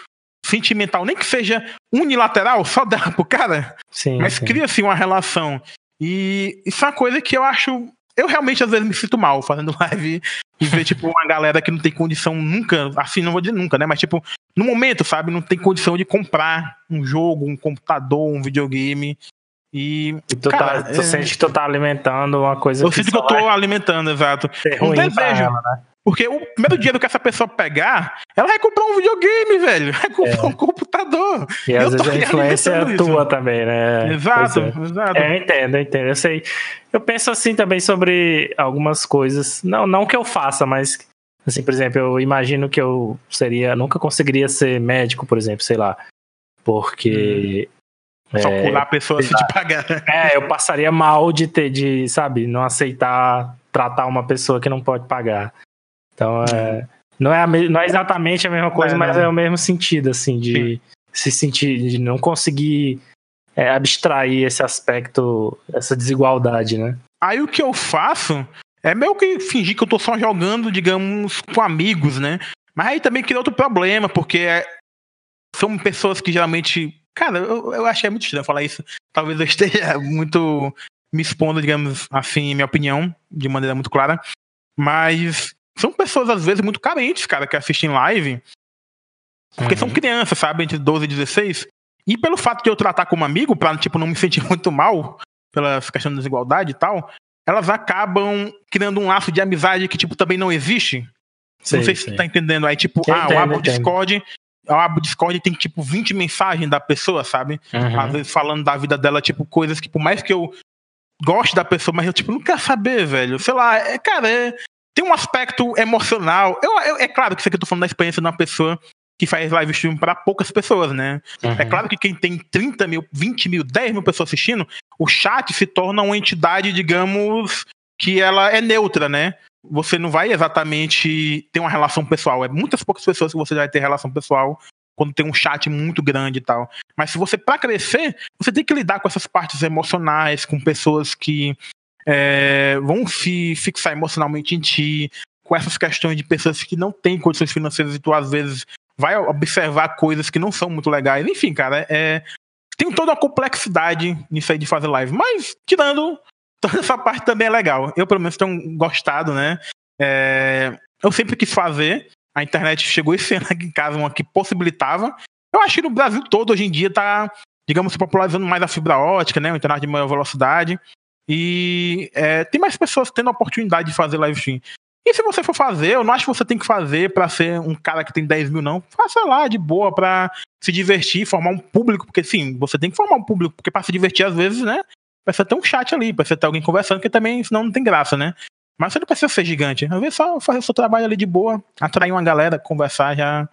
sentimental, nem que seja unilateral, só dela pro cara, sim, mas cria-se uma relação. E isso é uma coisa que eu acho. Eu realmente às vezes me sinto mal fazendo live e ver, tipo, uma galera que não tem condição nunca, assim, não vou dizer nunca, né? Mas, tipo, no momento, sabe, não tem condição de comprar um jogo, um computador, um videogame. E. e tu, tá, cara, tá, tu é... sente que tu tá alimentando uma coisa. Eu que sinto que eu tô alimentando, exato. Um desejo. Ela, né? Porque o primeiro dinheiro que essa pessoa pegar, ela vai comprar um videogame, velho. Vai comprar é. um computador. E às vezes a influência é tua também, né? Exato, é. exato. É, eu entendo, eu entendo. Eu sei. Eu penso assim também sobre algumas coisas. Não, não que eu faça, mas assim, por exemplo, eu imagino que eu seria. Nunca conseguiria ser médico, por exemplo, sei lá. Porque. Hum. Só é, pular a pessoa se te pagar. É, eu passaria mal de ter, de, sabe, não aceitar tratar uma pessoa que não pode pagar. Então, é, não, é me, não é exatamente a mesma coisa, é, mas é o mesmo sentido, assim, de Sim. se sentir, de não conseguir é, abstrair esse aspecto, essa desigualdade, né? Aí o que eu faço é meio que fingir que eu tô só jogando, digamos, com amigos, né? Mas aí também cria outro problema, porque é, são pessoas que geralmente. Cara, eu, eu achei muito estranho falar isso. Talvez eu esteja muito me expondo, digamos assim, minha opinião, de maneira muito clara. Mas são pessoas, às vezes, muito carentes, cara, que assistem live. Porque uhum. são crianças, sabe? Entre 12 e 16. E pelo fato de eu tratar como amigo, pra, tipo, não me sentir muito mal pela questão da desigualdade e tal, elas acabam criando um laço de amizade que, tipo, também não existe. Sim, não sei se você tá entendendo. Aí, tipo, ah, entendo, eu abro o Discord, eu abro o Discord e tem, tipo, 20 mensagens da pessoa, sabe? Uhum. Às vezes falando da vida dela, tipo, coisas que, por mais que eu goste da pessoa, mas eu, tipo, não quero saber, velho. Sei lá, é, cara, é, tem um aspecto emocional. Eu, eu, é claro que isso aqui eu tô falando da experiência de uma pessoa que faz live stream para poucas pessoas, né? Uhum. É claro que quem tem 30 mil, 20 mil, 10 mil pessoas assistindo, o chat se torna uma entidade, digamos, que ela é neutra, né? Você não vai exatamente ter uma relação pessoal. É muitas poucas pessoas que você vai ter relação pessoal quando tem um chat muito grande e tal. Mas se você, para crescer, você tem que lidar com essas partes emocionais, com pessoas que é, vão se fixar emocionalmente em ti, com essas questões de pessoas que não têm condições financeiras e tu às vezes vai observar coisas que não são muito legais. Enfim, cara, é, tem toda uma complexidade nisso aí de fazer live. Mas, tirando toda essa parte também é legal. Eu, pelo menos, tenho gostado, né? É, eu sempre quis fazer. A internet chegou esse ano aqui em casa, uma que possibilitava. Eu acho que no Brasil todo, hoje em dia, tá, digamos, se popularizando mais a fibra ótica, né? O internet de maior velocidade. E é, tem mais pessoas tendo a oportunidade de fazer live stream. E se você for fazer, eu não acho que você tem que fazer para ser um cara que tem 10 mil, não. Faça lá de boa pra se divertir, formar um público, porque sim, você tem que formar um público, porque pra se divertir às vezes, né? Precisa ter um chat ali, precisa ter alguém conversando, que também senão não tem graça, né? Mas você não precisa ser gigante. Às vezes só fazer o seu trabalho ali de boa, atrair uma galera, conversar já.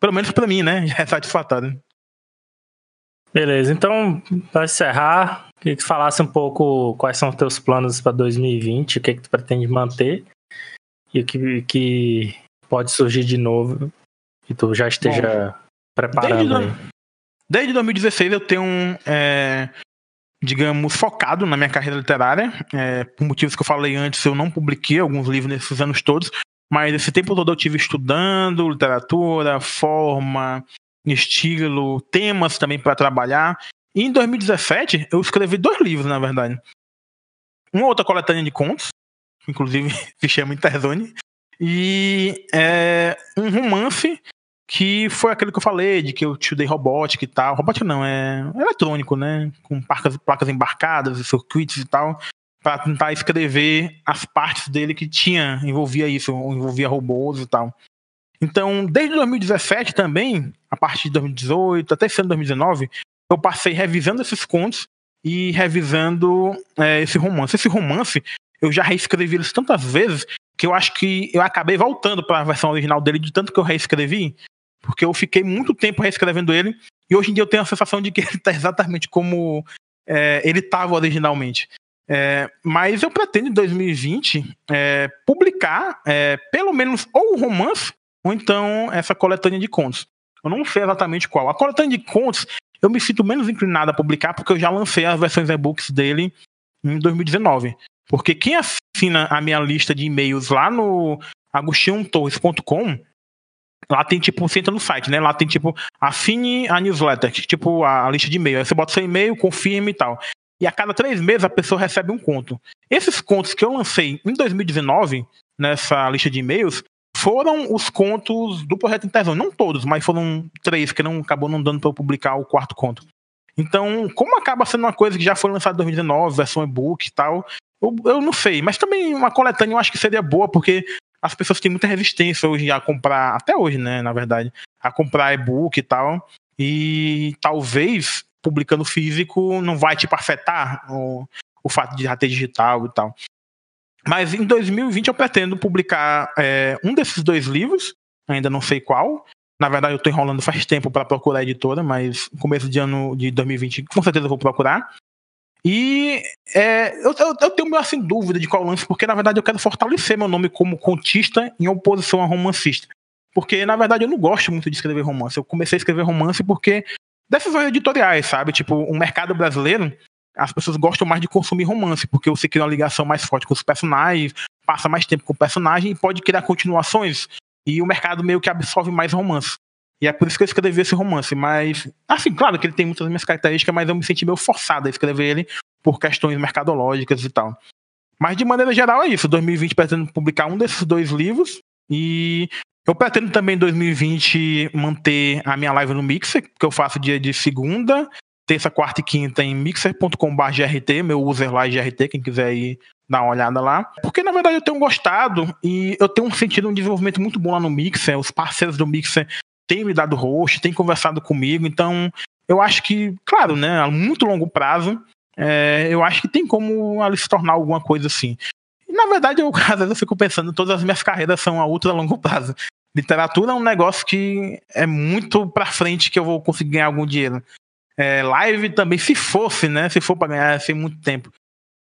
Pelo menos pra mim, né? Já é satisfatório. Beleza, então, para encerrar, queria que tu falasse um pouco quais são os teus planos para 2020, o que, é que tu pretende manter e o que, que pode surgir de novo e tu já esteja Bom, preparando desde, aí. Desde 2016 eu tenho, é, digamos, focado na minha carreira literária. É, por motivos que eu falei antes, eu não publiquei alguns livros nesses anos todos, mas esse tempo todo eu tive estudando literatura, forma, estilo, temas também para trabalhar. E em 2017 eu escrevi dois livros, na verdade. Uma outra coletânea de contos, inclusive se chama Interzone, e é, um romance que foi aquele que eu falei, de que eu estudei robótica e tal. Robótica não, é eletrônico, né? Com placas, placas embarcadas, circuitos e tal, para tentar escrever as partes dele que tinha, envolvia isso, envolvia robôs e tal. Então, desde 2017 também, a partir de 2018, até esse ano 2019, eu passei revisando esses contos e revisando é, esse romance. Esse romance, eu já reescrevi ele tantas vezes que eu acho que eu acabei voltando para a versão original dele de tanto que eu reescrevi, porque eu fiquei muito tempo reescrevendo ele e hoje em dia eu tenho a sensação de que ele está exatamente como é, ele estava originalmente. É, mas eu pretendo em 2020 é, publicar é, pelo menos ou um romance ou então essa coletânea de contos. Eu não sei exatamente qual. A coletânea de contos eu me sinto menos inclinado a publicar porque eu já lancei as versões e-books dele em 2019. Porque quem assina a minha lista de e-mails lá no agostinhotorres.com, lá tem tipo, você entra no site, né? Lá tem tipo, assine a newsletter, tipo a, lista de e-mail. Aí você bota seu e-mail, confirma e tal. E a cada três meses a pessoa recebe um conto. Esses contos que eu lancei em 2019, nessa lista de e-mails, foram os contos do Projeto Interzone. Não todos, mas foram três, que não acabou não dando para eu publicar o quarto conto. Então, como acaba sendo uma coisa que já foi lançada em 2019, versão e-book e tal, eu, eu, não sei. Mas também uma coletânea eu acho que seria boa, porque as pessoas têm muita resistência hoje a comprar, até hoje, né, na verdade, a comprar e-book e tal. E talvez publicando físico não vai, tipo, afetar o, o fato de já ter digital e tal. Mas em 2020 eu pretendo publicar é, um desses dois livros, ainda não sei qual. Na verdade, eu estou enrolando faz tempo para procurar a editora, mas começo de ano de 2020 com certeza vou procurar. E é, eu, eu, eu, tenho meio assim dúvida de qual lance, porque na verdade eu quero fortalecer meu nome como contista em oposição a romancista. Porque na verdade eu não gosto muito de escrever romance. Eu comecei a escrever romance porque decisões editoriais, sabe? Tipo, o mercado brasileiro as pessoas gostam mais de consumir romance, porque você cria uma ligação mais forte com os personagens, passa mais tempo com o personagem e pode criar continuações. E o mercado meio que absorve mais romance. E é por isso que eu escrevi esse romance. Mas, assim, claro que ele tem muitas minhas características, mas eu me senti meio forçado a escrever ele por questões mercadológicas e tal. Mas de maneira geral é isso. 2020 pretendo publicar um desses dois livros. E eu pretendo também em 2020 manter a minha live no Mixer, que eu faço dia de segunda, terça, quarta e quinta em mixer.com.br meu user lá é GRT, quem quiser ir dar uma olhada lá. Porque na verdade eu tenho gostado e eu tenho sentido um desenvolvimento muito bom lá no Mixer, os parceiros do Mixer têm me dado host, têm conversado comigo, então eu acho que, claro, né, a muito longo prazo, é, eu acho que tem como ela se tornar alguma coisa assim. E, na verdade, eu, às vezes eu fico pensando, todas as minhas carreiras são a ultra longo prazo. Literatura é um negócio que é muito pra frente que eu vou conseguir ganhar algum dinheiro. É, live também, se fosse, né? Se for para ganhar sem muito tempo.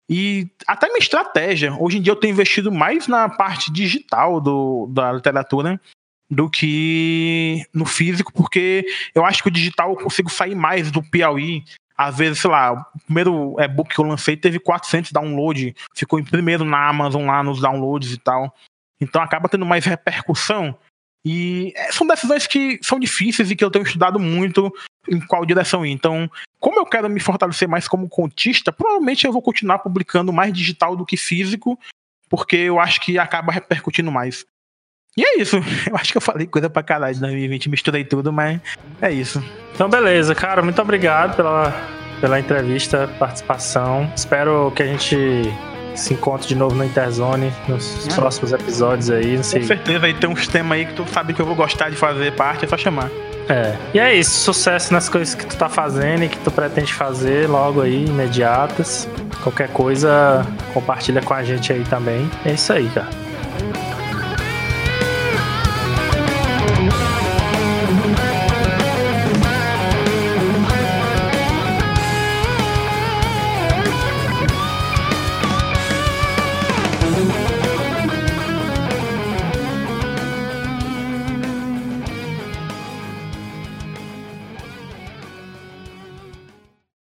E até minha estratégia. Hoje em dia eu tenho investido mais na parte digital do, da literatura do que no físico, porque eu acho que o digital eu consigo sair mais do Piauí. Às vezes, sei lá, o primeiro e-book que eu lancei teve 400 downloads, ficou em primeiro na Amazon lá nos downloads e tal. Então acaba tendo mais repercussão. E é, são decisões que são difíceis e que eu tenho estudado muito em qual direção ir. Então, como eu quero me fortalecer mais como contista, provavelmente eu vou continuar publicando mais digital do que físico, porque eu acho que acaba repercutindo mais. E é isso. Eu acho que eu falei coisa pra caralho de 2020, misturei tudo, mas é isso. Então, beleza, cara. Muito obrigado pela, pela entrevista, participação. Espero que a gente se encontre de novo no Interzone nos é. próximos episódios aí. Com certeza, aí tem uns temas aí que tu sabe que eu vou gostar de fazer parte, é só chamar. É. E é isso, sucesso nas coisas que tu tá fazendo e que tu pretende fazer logo aí, imediatas. Qualquer coisa, compartilha com a gente aí também. É isso aí, cara.